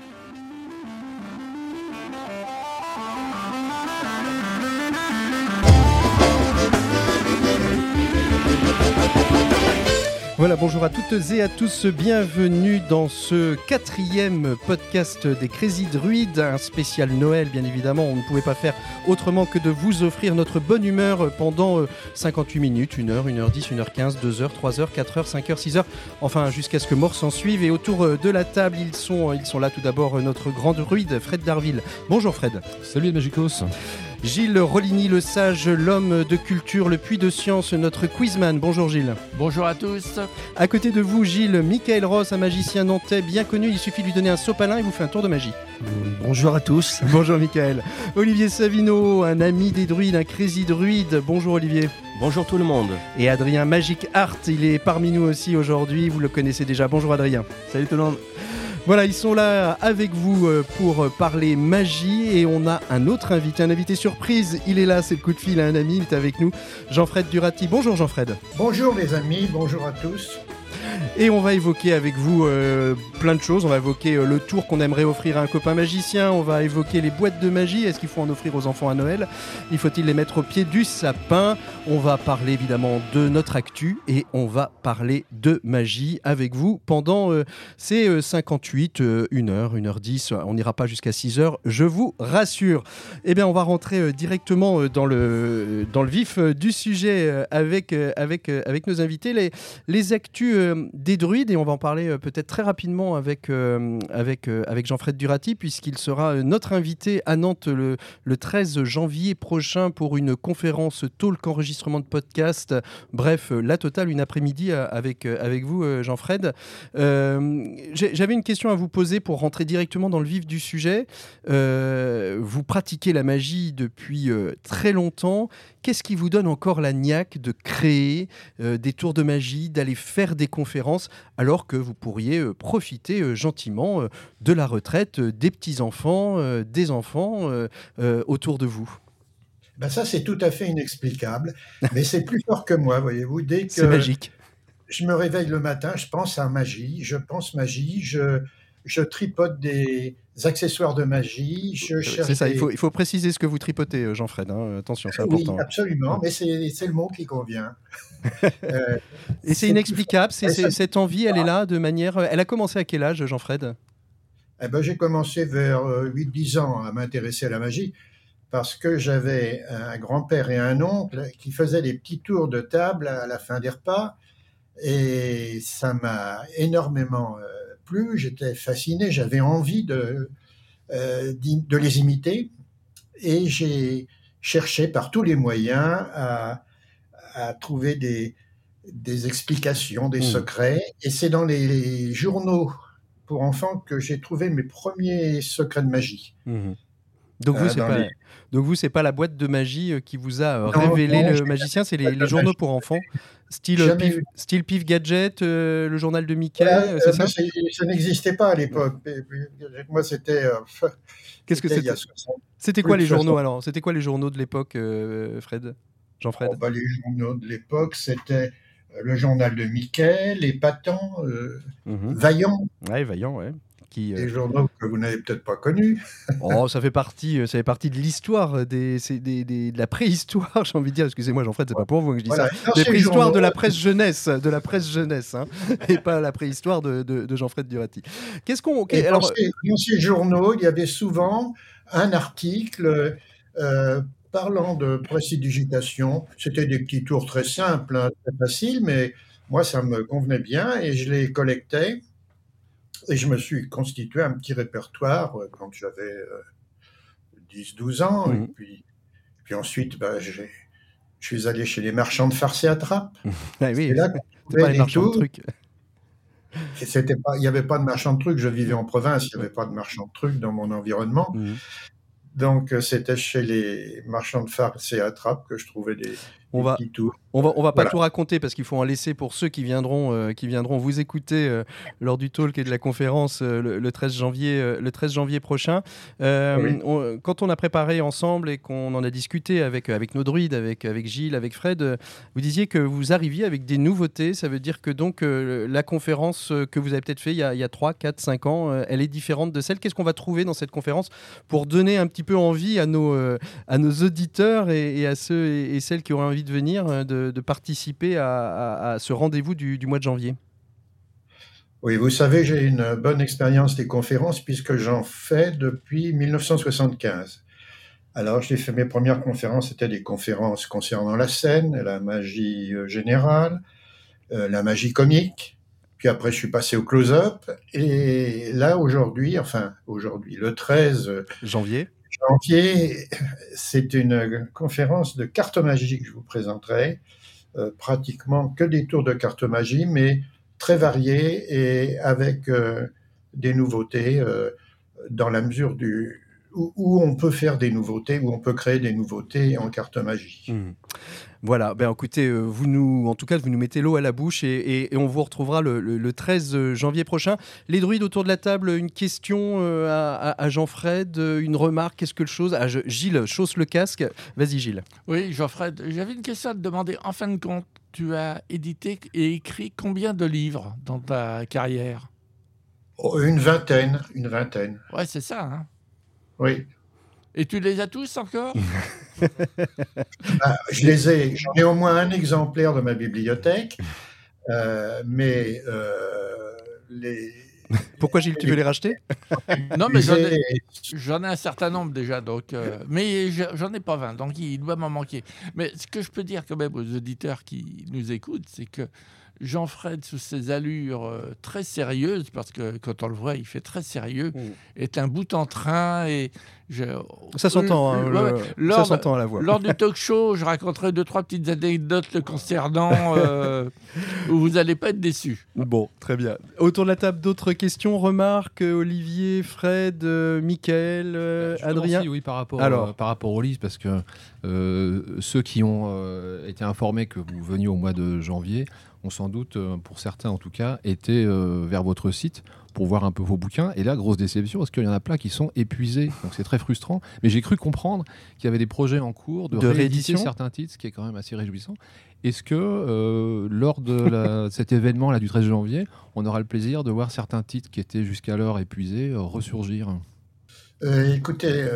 Thank you. Voilà, bonjour à toutes et à tous, bienvenue dans ce quatrième podcast des Crazy Druides, un spécial Noël bien évidemment, on ne pouvait pas faire autrement que de vous offrir notre bonne humeur pendant 58 euh, minutes, 1 heure, 1 heure 10, 1 heure 15, 2 heures, 3 heures, 4 heures, 5 heures, 6 heures, enfin jusqu'à ce que mort s'en suive et autour euh, de la table ils sont, ils sont là tout d'abord euh, notre grand druide Fred Darville. Bonjour Fred. Salut Magicos. Gilles Roligny, le sage, l'homme de culture, le puits de science, notre quizman. Bonjour Gilles. Bonjour à tous. À côté de vous, Gilles, Michael Ross, un magicien nantais bien connu. Il suffit de lui donner un sopalin et vous fait un tour de magie. Bonjour à tous. Bonjour Michael. Olivier Savino, un ami des druides, un crazy druide. Bonjour Olivier. Bonjour tout le monde. Et Adrien Magic Art, il est parmi nous aussi aujourd'hui. Vous le connaissez déjà. Bonjour Adrien. Salut tout le monde. Voilà, ils sont là avec vous euh, pour parler magie et on a un autre invité, un invité surprise. Il est là, c'est le coup de fil à un ami, il est avec nous, Jean-Fred Durati. Bonjour Jean-Fred. Bonjour les amis, bonjour à tous. Et on va évoquer avec vous euh, plein de choses. On va évoquer euh, le tour qu'on aimerait offrir à un copain magicien. On va évoquer les boîtes de magie. Est-ce qu'il faut en offrir aux enfants à Noël? Il faut-il les mettre au pied du sapin? On va parler évidemment de notre actu et on va parler de magie avec vous pendant euh, ces 58, 1 heure, 1 heure 10. On n'ira pas jusqu'à 6 heures, je vous rassure. Eh bien, on va rentrer directement dans le, dans le vif du sujet avec, avec, avec nos invités. Les, les actus des druides et on va en parler euh, peut-être très rapidement avec, euh, avec, euh, avec Jean-Fred Durati puisqu'il sera notre invité à Nantes le, le 13 janvier prochain pour une conférence talk enregistrement de podcast. Bref, la totale, une après-midi avec, avec vous, Jean-Fred. J'avais une question à vous poser pour rentrer directement dans le vif du sujet. vous pratiquez la magie depuis très longtemps. Qu'est-ce qui vous donne encore la niaque de créer des tours de magie, d'aller faire des alors que vous pourriez euh, profiter euh, gentiment euh, de la retraite des petits-enfants, des enfants autour de vous ben ça, c'est tout à fait inexplicable, mais c'est plus fort que moi, voyez-vous. Dès que magique. je me réveille le matin, je pense à magie, je pense magie, je, je tripote des accessoires de magie. C'est ça, il, faut, il faut préciser ce que vous tripotez, Jean-Fred. Hein. Attention, c'est important. Oui, absolument, mais c'est le mot qui convient. Euh, et c'est inexplicable, cette envie, elle est là de manière... Elle a commencé à quel âge, Jean-Fred? Eh ben, J'ai commencé vers 8-10 euh, ans à m'intéresser à la magie parce que j'avais un grand-père et un oncle qui faisaient des petits tours de table à la fin des repas et ça m'a énormément euh, plu, j'étais fasciné, j'avais envie de, de les imiter et j'ai cherché par tous les moyens à, à trouver des, des explications, des hmm. secrets. Et c'est dans les, journaux pour enfants que j'ai trouvé mes premiers secrets de magie. Hmm. Donc vous, euh, c'est pas, donc vous, c'est pas la boîte de magie euh, qui vous a euh, révélé le magicien, c'est les, journaux pour enfants, style pif, style pif gadget, le journal de Mickey, c'est ça Ça n'existait pas à l'époque. Moi, c'était. Qu'est-ce que c'était C'était quoi les journaux alors? C'était quoi les journaux de l'époque, Fred? Jean-Fred? Oh, bah, Les journaux de l'époque, c'était euh, le journal de Mickey, les patents, euh, mhm. Vaillant. Ouais, Vaillant, ouais. Qui, Des euh, journaux que vous n'avez peut-être pas connus. oh, ça fait partie, ça fait partie de l'histoire, des, des, des, de la préhistoire, j'ai envie de dire. Excusez-moi, Jean-Fred, c'est pas pour vous que je dis ça. Des préhistoires de la presse jeunesse, de la presse jeunesse, hein, et pas la préhistoire de, de, Jean-Fred Durati. Qu'est-ce qu'on. alors... dans, ces, journaux, il y avait souvent un article Parlant de précidigitation, c'était des petits tours très simples, hein, très faciles, mais moi, ça me convenait bien et je les collectais. Et je me suis constitué un petit répertoire euh, quand j'avais 10-12 euh, ans. Et mmh. puis, puis ensuite, bah, je suis allé chez les marchands de farce et attrape. Ah oui, là pas les marchands de trucs. il n'y avait pas de marchand de trucs. Je vivais en province, il n'y avait pas de marchand de trucs dans mon environnement. Mmh. Donc, euh, c'était chez les marchands de farce et attrape que je trouvais des, On va, on va, on va pas tout raconter parce qu'il faut en laisser pour ceux qui viendront, euh, qui viendront vous écouter euh, lors du talk et de la conférence euh, le, 13 janvier, le 13 janvier prochain. quand on a préparé ensemble et qu'on en a discuté avec, avec nos druides, avec, avec Gilles, avec Fred, vous disiez que vous arriviez avec des nouveautés. Ça veut dire que donc la conférence que vous avez peut-être fait il y, a, il y a 3, 4, 5 ans, elle est différente de celle. Qu'est-ce qu'on va trouver dans cette conférence pour donner un petit peu envie à nos, à nos auditeurs et, à ceux et, et celles qui auraient envie de venir de de, participer à, ce rendez-vous du, mois de janvier? Oui, vous savez, j'ai une bonne expérience des conférences puisque j'en fais depuis 1975. Alors, j'ai fait mes premières conférences, c'était des conférences concernant la scène, la magie euh, générale, euh, la magie comique. Puis après, je suis passé au close-up. Et là, aujourd'hui, enfin, aujourd'hui, le 13 janvier, janvier, c'est une conférence de cartes magiques que je vous présenterai. Euh, pratiquement que des tours de cartes magie, mais très variés et avec euh, des nouveautés euh, dans la mesure du, où, on peut faire des nouveautés, où on peut créer des nouveautés en carte magie. Mmh. Voilà, ben écoutez, euh, vous nous, en tout cas, vous nous mettez l'eau à la bouche et, on vous retrouvera le, 13 janvier prochain. Les druides autour de la table, une question euh, à, Jean-Fred, une remarque, qu'est-ce que le chose à Gilles, chausse le casque. Vas-y, Gilles. Oui, Jean-Fred, j'avais une question à te demander. En fin de compte, tu as édité et écrit combien de livres dans ta carrière? Oh, Une vingtaine, une vingtaine. Ouais, c'est ça. Hein? Oui. Et tu les as tous encore bah, Je les ai. J'en ai au moins un exemplaire de ma bibliothèque, euh, mais euh, les. Pourquoi Gilles, tu veux les racheter? Non, mais j'en ai, un certain nombre déjà, donc, euh, mais j'en ai pas 20, donc il doit m'en manquer. Mais ce que je peux dire quand même aux auditeurs qui nous écoutent, c'est que Jean-Fred, sous ses allures euh, très sérieuses, parce que quand on le voit, il fait très sérieux, mm. est un bout en train. Et ça s'entend, hein, ça s'entend à la voix. Lors du talk show, je raconterai deux, trois petites anecdotes le concernant euh, où vous n'allez pas être déçus. Bon, très bien. Autour de la table, d'autres questions, remarques Olivier, Fred, euh, Michael, Adrien Oui, par rapport, Alors. par rapport au livre, parce que ceux qui ont été informés que vous veniez au mois de janvier, ont sans doute, euh, pour certains en tout cas, été euh, vers votre site pour voir un peu vos bouquins. Et là, grosse déception, parce qu'il y en a plein qui sont épuisés. Donc c'est très frustrant. Mais j'ai cru comprendre qu'il y avait des projets en cours de, réédition certains titres, ce qui est quand même assez réjouissant. Est-ce que euh, lors de cet événement là du 13 janvier, on aura le plaisir de voir certains titres qui étaient jusqu'alors épuisés ressurgir? Écoutez,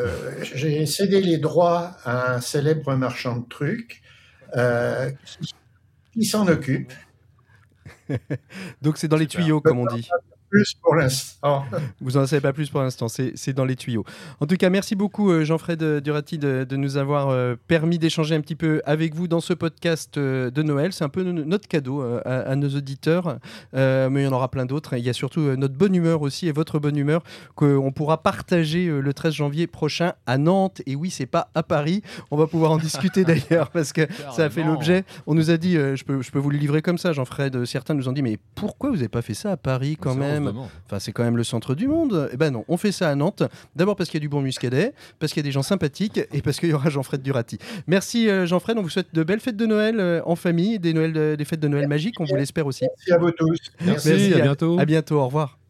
j'ai cédé les droits à un célèbre marchand de trucs qui s'en occupe Donc c'est dans les tuyaux, comme on dit plus pour l'instant. Vous n'en savez pas plus pour l'instant, c'est dans les tuyaux. En tout cas, merci beaucoup euh, Jean-Fred euh, Durati de, nous avoir euh, permis d'échanger un petit peu avec vous dans ce podcast de Noël. C'est un peu notre cadeau à, nos auditeurs, mais il y en aura plein d'autres. Il y a surtout notre bonne humeur aussi et votre bonne humeur qu'on pourra partager le 13 janvier prochain à Nantes. Et oui, c'est pas à Paris. On va pouvoir en discuter d'ailleurs parce que ça a fait l'objet. On nous a dit, je, peux, je peux vous le livrer comme ça, Jean-Fred. Certains nous ont dit, mais pourquoi vous n'avez pas fait ça à Paris quand même? Enfin, c'est quand même le centre du monde. Eh ben non, on fait ça à Nantes. D'abord parce qu'il y a du bon muscadet, parce qu'il y a des gens sympathiques et parce qu'il y aura Jean-Fred Durati. Merci euh, Jean-Fred. On vous souhaite de belles fêtes de Noël euh, en famille, des, Noël, des fêtes de Noël magiques. On vous l'espère aussi. Merci à vous tous. Merci, à bientôt. À bientôt. Au revoir.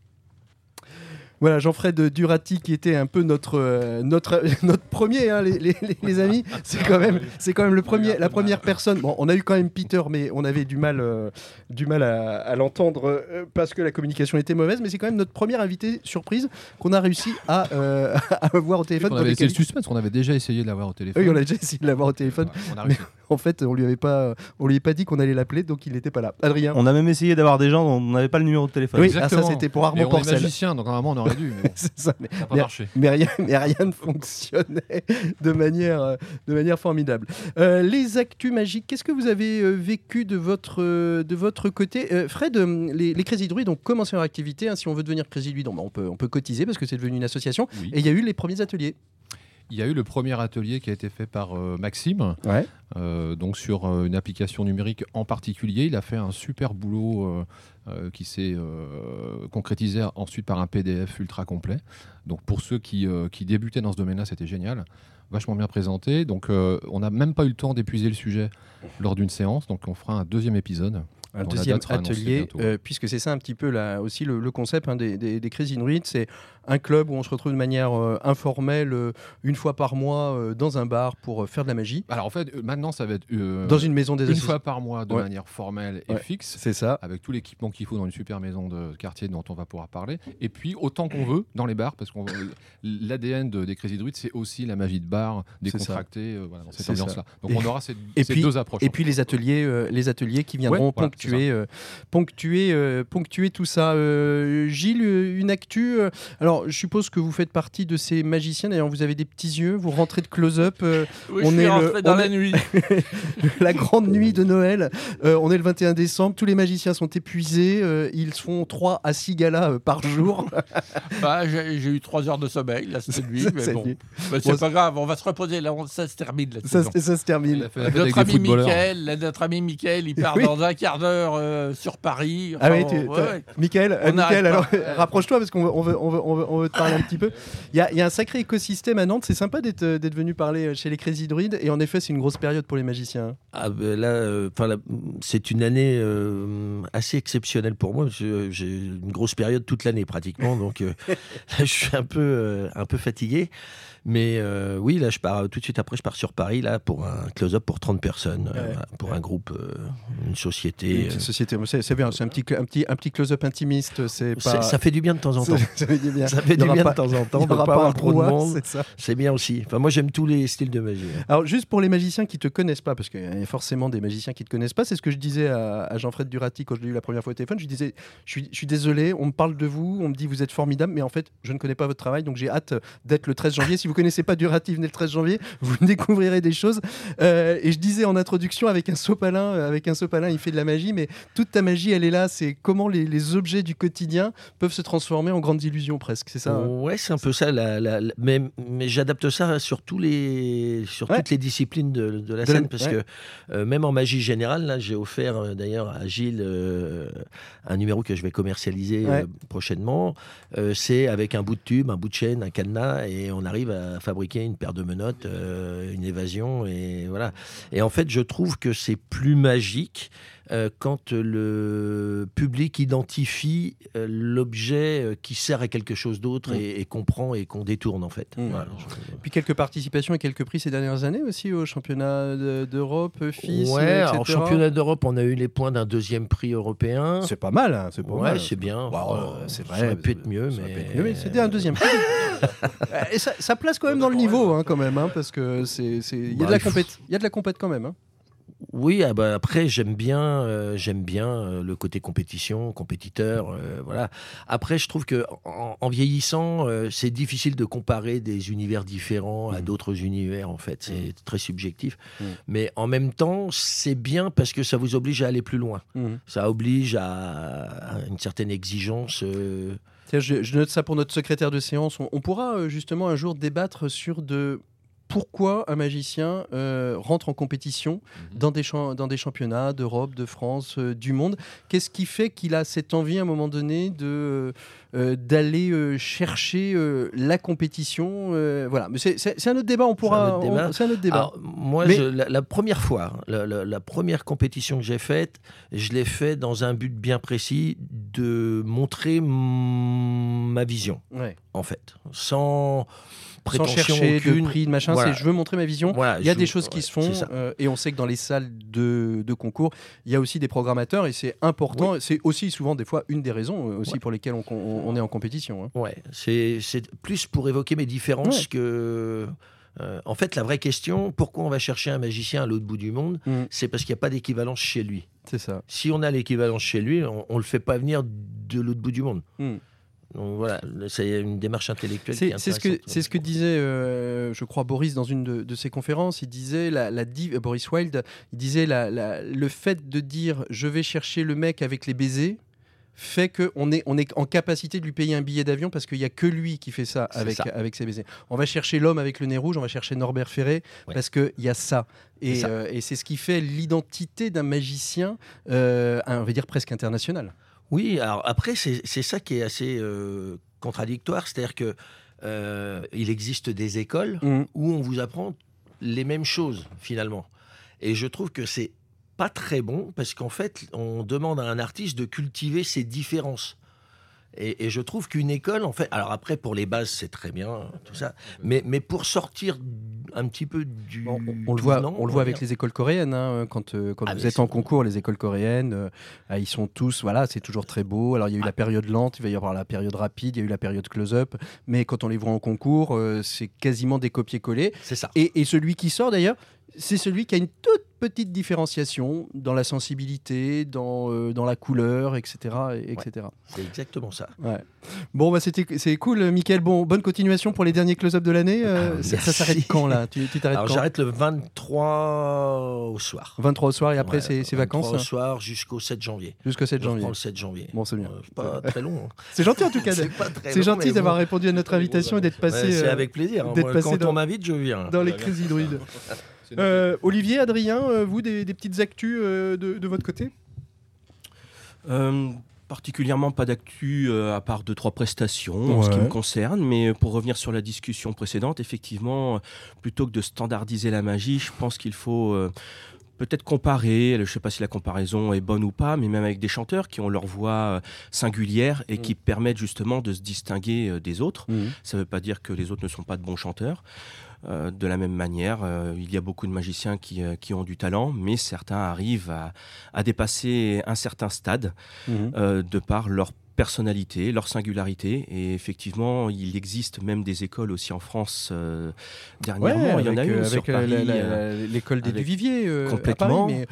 Voilà, Jean-Fred Durati qui était un peu notre, euh, notre, notre premier, hein, les, amis. C'est quand même, c'est quand même le premier, la première personne. Bon, on a eu quand même Peter, mais on avait du mal, euh, du mal à, l'entendre euh, parce que la communication était mauvaise. Mais c'est quand même notre premier invité surprise qu'on a réussi à, avoir au téléphone. On avait le suspense, on avait déjà essayé de l'avoir au téléphone. Oui, on a déjà essayé de l'avoir au téléphone. mais en fait, on lui avait pas, on lui avait pas dit qu'on allait l'appeler, donc il n'était pas là. Adrien. On a même essayé d'avoir des gens dont on n'avait pas le numéro de téléphone. Oui, ah, ça c'était pour Armand Porcel. magicien, donc normalement on aurait mais, rien, mais rien ne fonctionnait de manière, euh, de manière formidable. Euh, les actus magiques, qu'est-ce que vous avez euh, vécu de votre, de votre côté? Fred, les, les Crazy Druides ont commencé leur activité. Hein. si on veut devenir Crazy Druid, on, peut, on peut cotiser parce que c'est devenu une association. Et il y a eu les premiers ateliers. Il y a eu le premier atelier qui a été fait par euh, Maxime, Ouais. euh, donc sur euh, une application numérique en particulier. Il a fait un super boulot qui s'est concrétisé ensuite par un PDF ultra complet. Donc pour ceux qui, qui débutaient dans ce domaine-là, c'était génial. Vachement bien présenté. Donc on n'a même pas eu le temps d'épuiser le sujet lors d'une séance. Donc on fera un deuxième épisode. un deuxième atelier, euh, puisque c'est ça un petit peu là, aussi le, le concept hein, des, des, des Crazy Inuits, c'est un club où on se retrouve de manière euh, informelle euh, une fois par mois euh, dans un bar pour faire de la magie, Alors en fait, maintenant ça va être dans une maison des une fois par mois de Ouais. manière formelle et Ouais. fixe. C'est ça. avec tout l'équipement qu'il faut dans une super maison de quartier dont on va pouvoir parler. Et puis, autant qu'on veut, dans les bars, parce que l'ADN de, des Crazy Druids, c'est aussi la magie de bar, décontractée, euh, voilà, dans cette ambiance-là. Donc, Et- on aura ces, et ces puis- deux approches. Et puis les ateliers, euh, les ateliers qui viendront Ouais, voilà, ponctuer, euh, ponctuer, ponctuer tout ça. Gilles, une actu. euh, alors, je suppose que vous faites partie de ces magiciens. D'ailleurs, vous avez des petits yeux. Vous rentrez de close-up. euh, Oui, On je est suis le- rentré dans on la est- nuit. la grande nuit de Noël. Euh, on est le 21 décembre. Tous les magiciens sont épuisés. euh, ils font 3 à 6 galas euh, par jour. Bah, j'ai eu 3 heures de sommeil là cette nuit, mais bon. Bah, c'est Bon, pas grave, on va se reposer. Là, on- ça se termine la ça, ça se termine. fait Notre ami. Michael, là, notre ami Michael, il part Oui. dans un quart d'heure euh, sur Paris. Ah oui, Enfin, tu, ouais. Michael, euh, alors rapproche-toi parce qu'on veut, on veut, on veut, on veut, on veut te parler un petit peu. Il y a, un sacré écosystème à Nantes. C'est sympa d'être euh, venu parler chez les Crazy Druids. Et en effet, c'est une grosse période pour les magiciens. Ah, ben là, euh, 'fin, là, c'est une année euh, assez exceptionnelle pour moi. euh, J'ai une grosse période toute l'année pratiquement, donc euh, je suis euh, un peu fatigué. Mais euh, oui, là, je pars tout de suite après, je pars sur Paris là pour un close-up pour 30 personnes, euh, Ouais. pour un groupe, euh, une Une société. euh, société, c'est bien. C'est un petit, un petit, un petit close-up intimiste. C'est pas. Ça fait du bien de temps en temps. ça fait du bien. Ça fait Il y du aura bien pas- de temps en il temps de aura pas pas un trop de monde. c'est bien aussi. Enfin, moi, j'aime tous les styles de magie. hein. Alors, juste pour les magiciens qui te connaissent pas, parce qu'il y a forcément des magiciens qui te connaissent pas, c'est ce que je disais à, à Jean-Fred Durati quand je l'ai eu la première fois au téléphone. Je disais, je suis, je suis désolé, on me parle de vous, on me dit vous êtes formidable, mais en fait, je ne connais pas votre travail, donc j'ai hâte d'être le 13 janvier. Si vous connaissez pas Durati, venez le 13 janvier, vous découvrirez des choses. Euh, et je disais en introduction avec un sopalin, euh, avec un sopalin, il fait de la magie, mais toute ta magie, elle est là. C'est comment les, les objets du quotidien peuvent se transformer en grandes illusions presque. C'est ça. hein? Ouais, c'est un peu ça. La, la- la- mais mais j'adapte ça sur, tous les, sur Ouais. toutes les disciplines de, de la De scène. Parce ouais. que euh, même en magie générale, là, j'ai offert euh, d'ailleurs à Gilles un numéro que je vais commercialiser Ouais. prochainement. C'est avec un bout de tube, un bout de chaîne, un cadenas, et on arrive à fabriquer une paire de menottes, euh, une évasion. Et voilà. Et en fait, je trouve que c'est plus magique euh, quand le public identifie euh, l'objet euh, qui sert à quelque chose d'autre Mm. et, et comprend et qu'on détourne en fait. Mm. Voilà, je- Puis quelques participations et quelques prix ces dernières années aussi au championnat de- d'Europe, FIS, ouais, etc. championnat d'Europe, on a eu les points d'un deuxième prix européen. C'est pas mal, hein, c'est pas Ouais, mal. c'est bien. Bah, euh, c'est ça vrai. aurait pu être mieux, Ça aurait pu mais. être mieux, mais c'était un deuxième prix. Et ça, ça place quand même dans le niveau, hein, quand même, hein, parce que c'est, il y a Bah, de la faut- compète, il y a de la compète quand même. Oui, ah bah après j'aime bien, euh, j'aime bien euh, le côté compétition, compétiteur, euh, voilà. Après, je trouve que en, en vieillissant, c'est difficile de comparer des univers différents à Mhm. d'autres univers. En fait, c'est très subjectif. Mhm. Mais en même temps, c'est bien parce que ça vous oblige à aller plus loin. Ça oblige à, à une certaine exigence. Tiens, je, je note ça pour notre secrétaire de séance. On, on pourra justement un jour débattre sur de pourquoi un magicien euh, rentre en compétition Mhm. dans des, dans des championnats d'Europe, de France, euh, du monde? Qu'est-ce qui fait qu'il a cette envie à un moment donné de euh, d'aller chercher la compétition Voilà, mais c'est- un autre débat. On pourra. C'est un autre débat. Alors, moi, Mais- je- la, la première fois, la, la- la première compétition que j'ai faite, je l'ai fait dans un but bien précis de montrer ma vision, Ouais. en fait, sans Sans chercher aucune. de prix, de machin. Voilà. C'est je veux montrer ma vision. Voilà, Il y a des choses qui se font euh, et on sait que dans les salles de, de concours, il y a aussi des programmateurs et c'est important. C'est aussi souvent des fois une des raisons euh, aussi Ouais. pour lesquelles on, on- on est en compétition. hein. Ouais, c'est plus pour évoquer mes différences Ouais. que. euh, en fait, la vraie question, pourquoi on va chercher un magicien à l'autre bout du monde Mhm. C'est parce qu'il n'y a pas d'équivalence chez lui. C'est ça. Si on a l'équivalence chez lui, on ne le fait pas venir de l'autre bout du monde. Mhm. Donc voilà, c'est une démarche intellectuelle. qui C'est est c'est ce que ce que disait, euh, je crois, Boris dans une de, de ses conférences. Il disait la, euh, Boris Wilde. Il disait la- la- le fait de dire je vais chercher le mec avec les baisers. fait qu'on est, on est en capacité de lui payer un billet d'avion parce qu'il n'y a que lui qui fait ça avec, ça. avec ses baisers. On va chercher l'homme avec le nez rouge, on va chercher Norbert Ferré Ouais. parce qu'il y a ça. Et C'est ça. euh, et c'est ce qui fait l'identité d'un magicien, euh, on va dire presque international. Oui, alors après, c'est ça qui est assez euh, contradictoire. C'est-à-dire que euh, il existe des écoles Mhm. où on vous apprend les mêmes choses, finalement. Et je trouve que c'est pas très bon parce qu'en fait, on demande à un artiste de cultiver ses différences. Et, et je trouve qu'une école, en fait, alors après pour les bases c'est très bien tout ça, mais, mais pour sortir un petit peu du, Bon, on, on le voit, on le voit avec les écoles coréennes. hein, quand euh, quand Ah, vous êtes en concours, les écoles coréennes, euh, ah, ils sont tous, voilà, c'est toujours très beau. Alors il y a eu Ah. la période lente, il va y avoir la période rapide, il y a eu la période close-up. Mais quand on les voit en concours, euh, c'est quasiment des copier-coller. C'est ça. Et, et celui qui sort d'ailleurs, c'est celui qui a une toute petite différenciation dans la sensibilité, dans, euh, dans la couleur, etc. et- etc. C'est exactement ça. Ouais. Bon, bah, c'était, c'est cool, Mickaël. Bon, bonne continuation pour les derniers close-up de l'année. Euh, Ah, ça, s'arrête quand, là? Tu tu t'arrêtes Alors quand? j'arrête le 23 au soir. 23 au soir et après, Ouais, c'est, c'est 23 vacances au hein, soir jusqu'au 7 janvier. jusqu'au 7 Je reprends janvier. le 7 janvier. Bon, c'est bien. Euh, c'est pas très long. hein. C'est gentil en tout cas. C'est de- pas très C'est long, gentil d'avoir bon. répondu à notre invitation et d'être passé c'est avec plaisir. hein. d'être Moi, passé quand dans- on m'invite, je viens. dans les crises hydroïdes. Euh, Olivier, Adrien, euh, vous, des, des petites actus euh, de, de votre côté? Euh, particulièrement pas d'actu euh, à part deux trois prestations en ce qui me concerne mais pour revenir sur la discussion précédente effectivement euh, plutôt que de standardiser la magie je pense qu'il faut euh, peut-être comparer je ne sais pas si la comparaison est bonne ou pas mais même avec des chanteurs qui ont leur voix euh, singulière et qui permettent justement de se distinguer euh, des autres. Ça ne veut pas dire que les autres ne sont pas de bons chanteurs. Euh, de la même manière, euh, il y a beaucoup de magiciens qui, euh, qui ont du talent, mais certains arrivent à, à dépasser un certain stade Mhm. de par leur personnalité, leur singularité. Et effectivement, il existe même des écoles aussi en France dernièrement. il y en a une sur avec Paris, l'école des à complètement. Paris, mais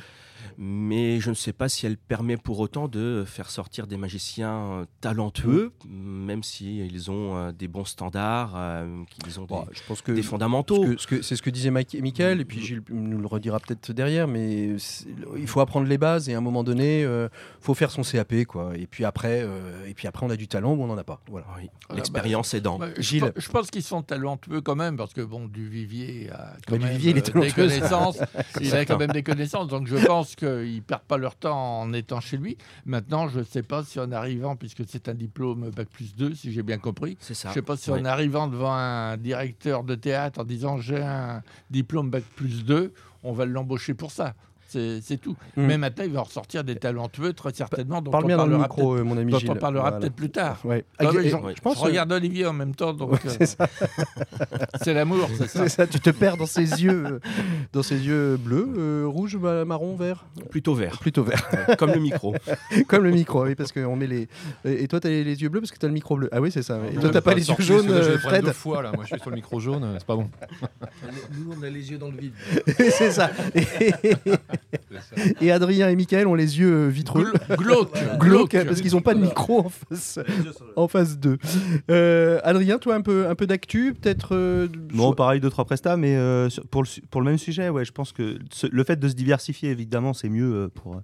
mais je ne sais pas si elle permet pour autant de faire sortir des magiciens euh, talentueux, même si ils ont euh, des bons standards, euh, qu'ils ont des, bon, je pense que des ce fondamentaux. que- ce que- c'est ce que disait Mike- Michael, et puis Gilles nous le redira peut-être derrière, mais il faut apprendre les bases et à un moment donné, il faut faire son CAP, quoi. Et puis après, euh, et puis après, on a du talent ou on n'en a pas. Voilà. Oui, Ah, L'expérience aidant. Bah, je, Gilles. je pense qu'ils sont talentueux quand même, parce que bon, Duvivier a quand Bah, même Duvivier, il est euh, des talentueux. connaissances. il a quand même des connaissances, donc je pense qu'ils ne perdent pas leur temps en étant chez lui. Maintenant, je ne sais pas si en arrivant, puisque c'est un diplôme Bac plus 2, si j'ai bien compris, ça. je ne sais pas si en arrivant devant un directeur de théâtre en disant j'ai un diplôme Bac plus 2, on va l'embaucher pour ça. C'est tout. Mm. Mais maintenant, il va en ressortir des talentueux, très certainement. dont Parle on bien dans le parlera micro, euh, mon ami peut-être- Gilles. dont on parlera Voilà. peut-être plus tard. Ouais. Je, je pense. je regarde Olivier en même temps, donc Ouais, euh, c'est ça, c'est l'amour, c'est ça. tu te perds dans ses yeux, euh, dans ses yeux bleus, euh, rouge, bah, marron, vert, Plutôt vert, plutôt vert, comme le micro. comme le micro, oui, parce qu'on met les. Et toi, t'as les les yeux bleus parce que t'as le micro bleu. Ah oui, c'est ça. Et toi, t'as pas le les yeux jaunes, je euh, Fred. deux fois, là. Moi, je suis sur le micro jaune, c'est pas bon. Nous, on a les yeux dans le vide. c'est ça. Et, Adrien et Michael ont les yeux euh, vitreux. Gl- Glauque, Glauque, parce qu'ils n'ont pas de micro en face, en face d'eux. Euh, Adrien, toi, un peu, un peu d'actu, peut-être euh, Non, pareil, deux, trois prestats, mais euh, pour, le, pour le même sujet, ouais, je pense que ce- le fait de se diversifier, évidemment, c'est mieux euh, pour,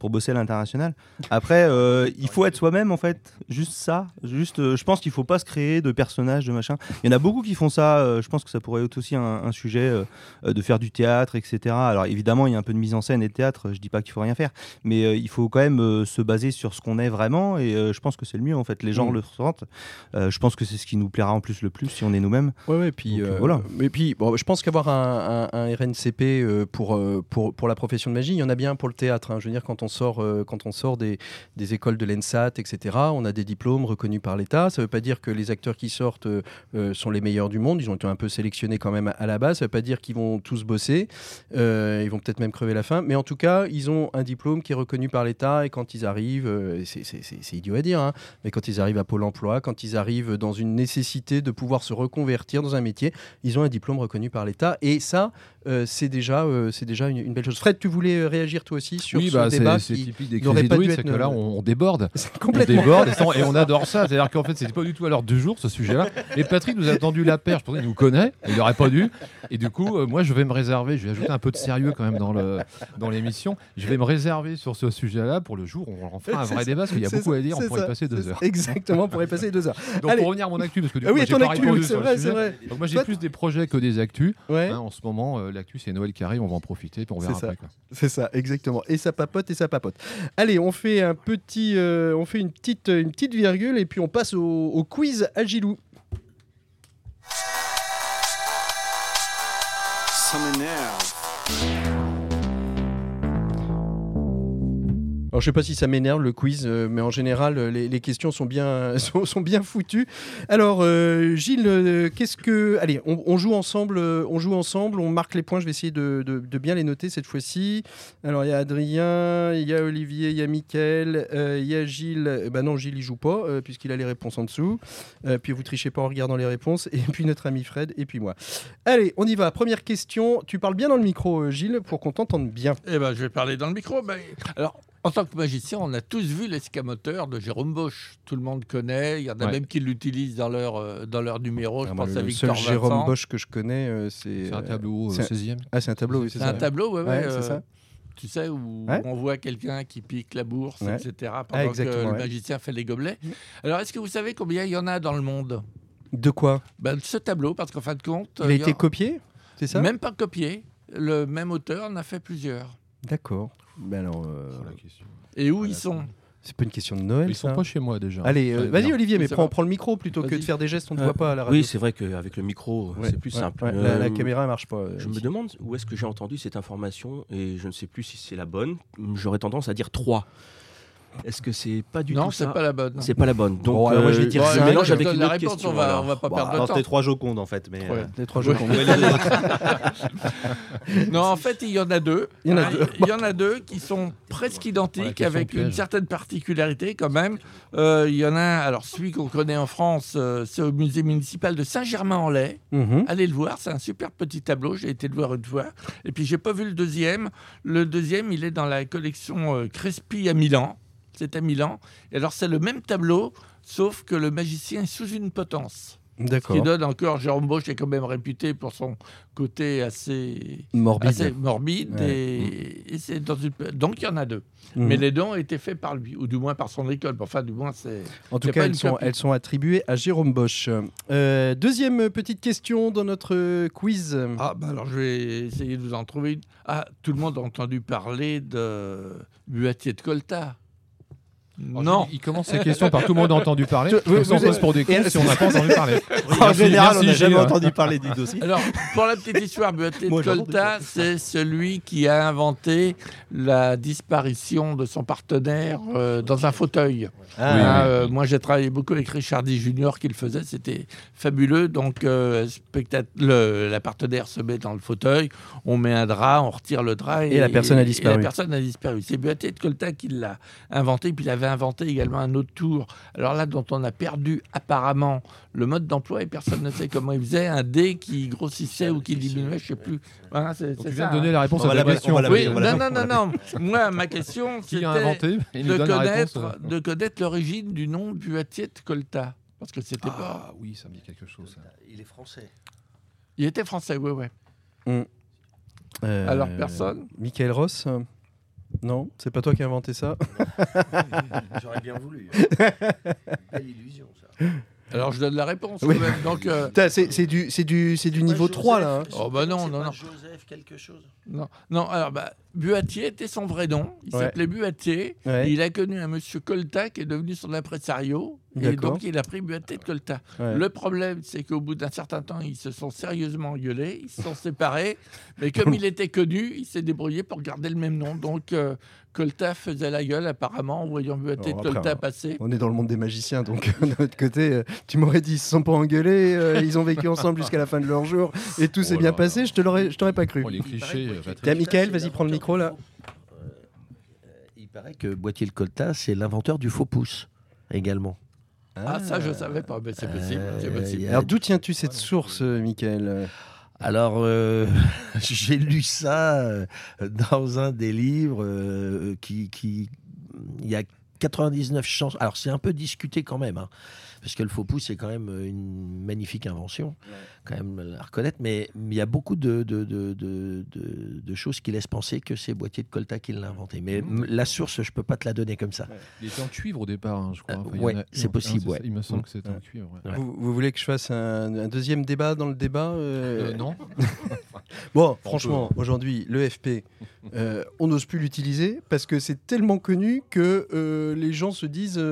pour bosser à l'international. Après, euh, il faut être soi-même, en fait. Juste ça. Juste, euh, je pense qu'il faut pas se créer de personnages, de machin. Il y en a beaucoup qui font ça. euh, je pense que ça pourrait être aussi un, un sujet de faire du théâtre, etc. Alors, évidemment, il y a un peu de mise en scène et de théâtre. Je dis pas qu'il faut rien faire, mais il faut quand même se baser sur ce qu'on est vraiment. Et je pense que c'est le mieux, en fait. Les gens Mm. le ressentent. Je pense que c'est ce qui nous plaira en plus le plus si on est nous-mêmes. Ouais, ouais, puis Donc, euh, voilà. Mais puis, bon, je pense qu'avoir un, un- un RNCP pour, pour, pour la profession de magie, il y en a bien pour le théâtre. hein. Je veux dire, quand on sort, euh, quand on sort des, des écoles de l'ENSAT, etc., on a des diplômes reconnus par l'État. Ça ne veut pas dire que les acteurs qui sortent euh, euh, sont les meilleurs du monde. Ils ont été un peu sélectionnés quand même à, la base. Ça ne veut pas dire qu'ils vont tous bosser. Ils vont peut-être même crever la faim. Mais en tout cas, ils ont un diplôme qui est reconnu par l'État. Et quand ils arrivent, c'est- idiot à dire, hein, mais quand ils arrivent à Pôle emploi, quand ils arrivent dans une nécessité de pouvoir se reconvertir dans un métier, ils ont un diplôme reconnu par l'État. Et ça, euh, c'est déjà, euh, c'est déjà une, une belle chose. Fred, tu voulais réagir toi aussi sur oui, ce bah, débat c'est typique des crises hydroïdes, c'est que là, on, déborde. C'est On complètement. déborde et, on adore ça. C'est-à-dire qu'en fait, c'était pas du tout à l'heure du jour ce sujet-là. Et Patrick nous a tendu la perche. Pourtant, il nous connaît. Il n'aurait pas dû. Et du coup, euh, moi, je vais me réserver. Je vais ajouter un peu de sérieux quand même dans le dans l'émission. Je vais me réserver sur ce sujet-là pour le jour où on en fera un vrai débat, parce qu'il y a beaucoup à dire, on pourrait y passer deux heures. Exactement, on pourrait passer deux heures. Donc pour revenir à mon actu, parce que du Ah coup, oui, oui, c'est vrai, c'est vrai. Donc moi j'ai plus des projets que des actus. Ouais. Hein, en ce moment, euh, l'actu c'est Noël qui arrive, on va en profiter, puis on verra après. C'est ça, exactement. Et ça papote et ça papote. Allez, on fait un petit, euh, on fait une petite, une petite virgule et puis on passe au, au quiz Agilou. Ça m'énerve. Alors je sais pas si ça m'énerve le quiz, euh, mais en général euh, les, questions sont bien, sont, bien foutues. Alors euh, Gilles, qu'est-ce que, allez, on, joue ensemble, on joue ensemble, on marque les points. Je vais essayer de, de- bien les noter cette fois-ci. Alors il y a Adrien, il y a Olivier, il y a Mickaël, il y a Gilles. Bah non, Gilles il joue pas puisqu'il a les réponses en dessous. Puis vous trichez pas en regardant les réponses. Et puis notre ami Fred et puis moi. Allez, on y va. Première question. Tu parles bien dans le micro, Gilles, pour qu'on t'entende bien. Eh ben, je vais parler dans le micro. Alors, en tant que magicien, on a tous vu l'escamoteur de Jérôme Bosch. Tout le monde connaît. Il y en a Ouais. même qui l'utilisent dans leur, euh, dans leur numéro. Je Ah, pense à le Victor seul Jérôme Vincent. Bosch que je connais, euh, c'est C'est un euh, tableau c'est un- 16e. Ah, c'est un tableau, oui, c'est C'est ça. un tableau, ouais, ouais, Ouais, c'est euh, ça. Tu sais, où Ouais. on voit quelqu'un qui pique la bourse, Ouais. etc. Pendant que exactement, le ouais. magicien fait les gobelets. Alors, est-ce que vous savez combien il y en a dans le monde? De quoi? Ben, Ce tableau, parce qu'en fin de compte, Il a été copié C'est ça? Même pas copié. Le même auteur en a fait plusieurs. D'accord. Alors, euh, Sur la question. Et où ils sont c'est pas une question de Noël, Ils sont ça pas chez moi déjà. Allez, euh, vas-y. Olivier, mais prends, prends le micro plutôt que de faire des gestes, on ne Euh, voit pas à la radio. Oui, c'est vrai qu'avec le micro, Ouais, c'est plus ouais, simple. ouais, la, la Euh, caméra ne marche pas. euh, Je me demande où est-ce que j'ai entendu cette information et je ne sais plus si c'est la bonne. J'aurais tendance à dire 3. Est-ce que c'est pas du Non, tout c'est ça pas la bonne. C'est pas la bonne. Donc, Bon, alors moi, je vais dire euh, je Bon, mélange je avec une la autre réponse, question. on va, alors. on va pas Bon, perdre alors de temps. c'était trois jocondes en fait, mais Ouais. euh, trois Ouais. ouais, les- Non, en fait, il y en a deux. Il y en a Hein, deux. il y en a deux qui sont presque identiques, avec piège. une certaine particularité quand même. Euh, il y en a un, alors celui qu'on connaît en France, euh, c'est au musée municipal de Saint-Germain-en-Laye. Mhm. Allez le voir, c'est un super petit tableau. J'ai été le voir une fois. Et puis, j'ai pas vu le deuxième. Le deuxième, il est dans la collection euh, Crespi à Milan. C'est à Milan. Et alors, c'est le même tableau, sauf que le magicien est sous une potence. Ce qui D'accord. donne encore, Jérôme Bosch est quand même réputé pour son côté assez Morbide. assez morbide. Ouais. Et, et c'est dans une... Donc il y en a deux. Mhm. Mais les deux ont été faits par lui, ou du moins par son école. Enfin, du moins, c'est. En tout cas, sont, elles sont attribuées à Jérôme Bosch. Euh, deuxième petite question dans notre quiz. Ah, bah alors je vais essayer de vous en trouver une. Ah, tout le monde a entendu parler de Buatier de Colta. Alors, Non. Il, commence ses questions par tout le monde a entendu parler. Tu- Comme ça, on passe pour des cons si on n'a pas entendu parler. en Merci, général, on n'a jamais entendu parler du dossier. Alors, pour la petite histoire, Colta, c'est celui qui a inventé la disparition de son partenaire euh, dans un fauteuil. Ah, Oui, oui. euh, moi, j'ai travaillé beaucoup avec Richard D. Junior qui le faisait, c'était fabuleux. Donc, euh, le- la partenaire se met dans le fauteuil, on met un drap, on retire le drap Et la personne a et disparu. la personne a disparu. C'est Buatier de Colta qui l'a inventé, puis il avait inventé également un autre tour. Alors là, dont on a perdu apparemment le mode d'emploi et personne ne sait comment il faisait un dé qui grossissait ou qui diminuait, je sais plus. Voilà, c'est Donc, c'est tu ça, viens de donner hein. la réponse On à la question. la- Oui, on non, non, non, non. Moi, ma question, Qui c'était a inventé de connaître, euh. de connaître l'origine du nom Buatier de Colta. Parce que c'était pas. Ah oui, ça me dit quelque chose. ça. Il est français. Il était français, oui, oui. Euh, Alors, personne Michael Ross euh, Non, c'est pas toi qui as inventé ça. J'aurais bien voulu. Belle illusion, ça. Alors, je donne la réponse. Oui. quand même. Donc, euh, C'est c'est du, c'est du, c'est du niveau 3 là. hein. Oh, bah non, non, pas non. Joseph quelque chose. non, non, alors, bah, Buatier était son vrai nom. Il Ouais. s'appelait Buatier. Ouais. Il a connu un monsieur Colta qui est devenu son impresario. Et donc, il a pris Buatier de Colta. Ouais. Le problème, c'est qu'au bout d'un certain temps, ils se sont sérieusement engueulés, ils se sont séparés, mais comme il était connu, il s'est débrouillé pour garder le même nom. Donc, euh, Colta faisait la gueule, apparemment, en voyant Buatier de Colta passer. On est dans le monde des magiciens, donc de notre côté, euh, tu m'aurais dit ils se sont pas engueulés, euh, ils ont vécu ensemble jusqu'à la fin de leur jour et tout s'est Oh bien passé. Je te l'aurais, je t'aurais pas cru. Oh, les clichés. Tiens, Michael, vas-y, prends le micro, là. Euh, il paraît que Boitier le Colta, c'est l'inventeur du faux pouce également. Ah, ça, je savais pas, mais c'est possible. c'est Euh, possible. Alors d'où tiens-tu cette source, euh, Michael? Alors, euh, j'ai lu ça euh, dans un des livres euh, qui, qui. Il y a 99 chances. Alors, c'est un peu discuté quand même. hein. parce que le faux pouce c'est quand même une magnifique invention, quand même à reconnaître. Mais il y a beaucoup de, de, de, de- de- de choses qui laissent penser que c'est Boitier de Colta qui l'a inventé. Mais Mhm. m- la source, je peux pas te la donner comme ça. Il était en cuivre au départ, hein, je crois. Euh, Enfin, ouais, a- c'est possible, ouais. Il me semble Mm. que c'était en cuivre. ouais. Ouais. Vous, vous voulez que je fasse un, un deuxième débat dans le débat euh, Euh, non. Bon, franchement, aujourd'hui, le FP, euh, on n'ose plus l'utiliser parce que c'est tellement connu que euh, les gens se disent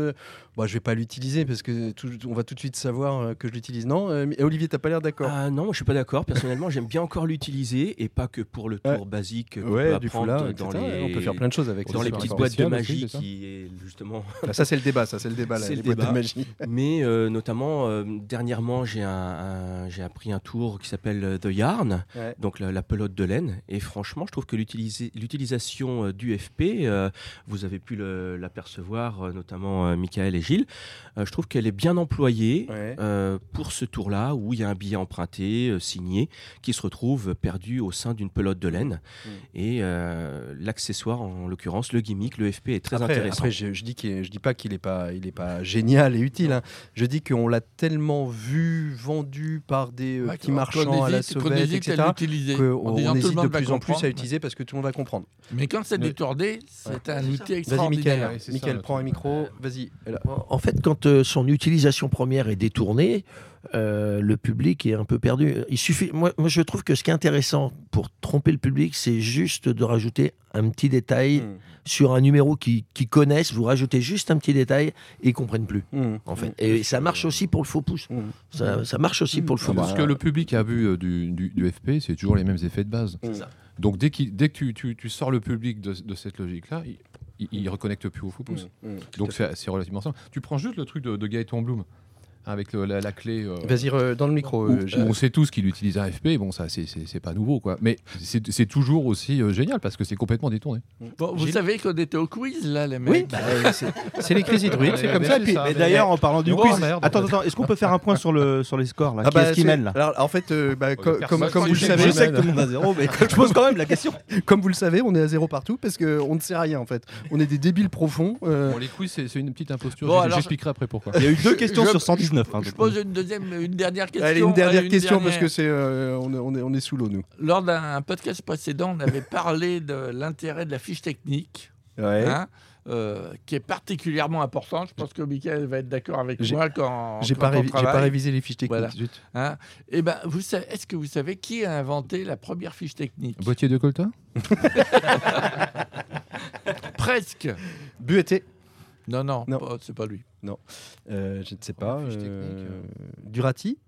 euh, bah, je vais pas l'utiliser parce que tout- on va tout de suite savoir euh, que je l'utilise. Non, euh, Olivier, t'as pas l'air d'accord. Ah non, je suis pas d'accord. Personnellement, j'aime bien encore l'utiliser et pas que pour le tour basique ouais, du apprendre foulard, dans etc. les On peut faire plein de choses avec. dans les petites boîtes de aussi, magie qui est justement ça, c'est le débat. Ça, c'est le débat. là, C'est les le boîtes de débat. magie. Mais euh, notamment, euh, dernièrement, j'ai un, un- j'ai appris un tour qui s'appelle euh, The Yarn, Ouais. donc la, la pelote de laine. Et franchement, je trouve que l'utilisa- l'utilisation euh, du FP, vous avez pu l'apercevoir, notamment Michael et Gilles, euh, je trouve qu'elle est bien employée. Ouais. euh, pour ce tour-là, où il y a un billet emprunté, euh, signé, qui se retrouve perdu au sein d'une pelote de laine. Mm. Et euh, l'accessoire, en l'occurrence, le gimmick, le FP est très Après, intéressant. après, je, je dis qu'il je dis pas qu'il est pas, il est pas génial et utile. hein. Je dis qu'on l'a tellement vu, vendu par des euh, Ouais, petits marchands à la sauvette, etc. qu'on- hésite de plus en plus à utiliser parce que tout le monde va comprendre. Mais quand c'est détourné, c'est Ouais, un outil ça. Vas-y, extraordinaire. Michael. Ouais, c'est Michael, ça, prends un micro. Vas-y. En fait, quand euh, son utilisation première est détournée, euh, le public est un peu perdu. Il suffit. Moi, moi, je trouve que ce qui est intéressant pour tromper le public, c'est juste de rajouter un petit détail Mm. sur un numéro qu'ils qu'ils connaissent. Vous rajoutez juste un petit détail et ils comprennent plus. Mm. En fait, et ça marche aussi pour le faux pouce. Mm. Ça, ça marche aussi pour le faux Ah, pouce. Parce que le public a vu euh, du, du- du FP, c'est toujours les mêmes effets de base. Ça. Donc dès, qu'il- dès que tu, tu- tu sors le public de, de cette logique-là, il, il, il reconnecte plus au faux pouce. Mm. Mm. Donc c'est c'est relativement simple. Tu prends juste le truc de, de Gaëtan Bloom avec le- la, la clé. euh, Vas-y dans le micro. où- euh, où on sait tous qu'il utilise un FP, bon ça c'est- pas nouveau quoi, mais c'est toujours aussi euh, génial parce que c'est complètement détourné. Bon, vous savez qu'on était au quiz, là, les mecs. Oui, bah, c'est- les Crazy Druids, c'est comme ça. c'est puis- ça. Mais d'ailleurs, en parlant du quiz, merde, attends, attends, est-ce qu'on peut faire un point sur, le, sur les scores là? Ah Qui bah, est-ce qui mène là? Alors, en fait, euh, bah, comme, vous le savez, Je sais que tout le monde a zéro, mais je pose quand même la question. comme vous le savez, on est à zéro partout parce qu'on ne sait rien en fait. On est des débiles profonds. Bon, les quiz c'est une petite imposture, j'expliquerai après pourquoi. Il y a eu deux questions sur 119. Hein, Je pose une deuxième, une dernière question. Allez, une dernière Allez, question parce que c'est, euh, on, est, on, est, on est sous l'eau nous. Lors d'un podcast précédent, on avait parlé de l'intérêt de la fiche technique, Ouais. hein, euh, qui est particulièrement importante. Je pense que Michael va être d'accord avec J'ai- moi quand, J'ai quand pas, on révi- j'ai pas révisé les fiches techniques. Voilà. zut. Hein. Eh ben, vous savez, est-ce que vous savez qui a inventé la première fiche technique? Boîtier de Colta? Presque. Bueté. Non, non, Non. c'est pas lui. Euh, je ne sais pas. fiche euh, technique, Durati?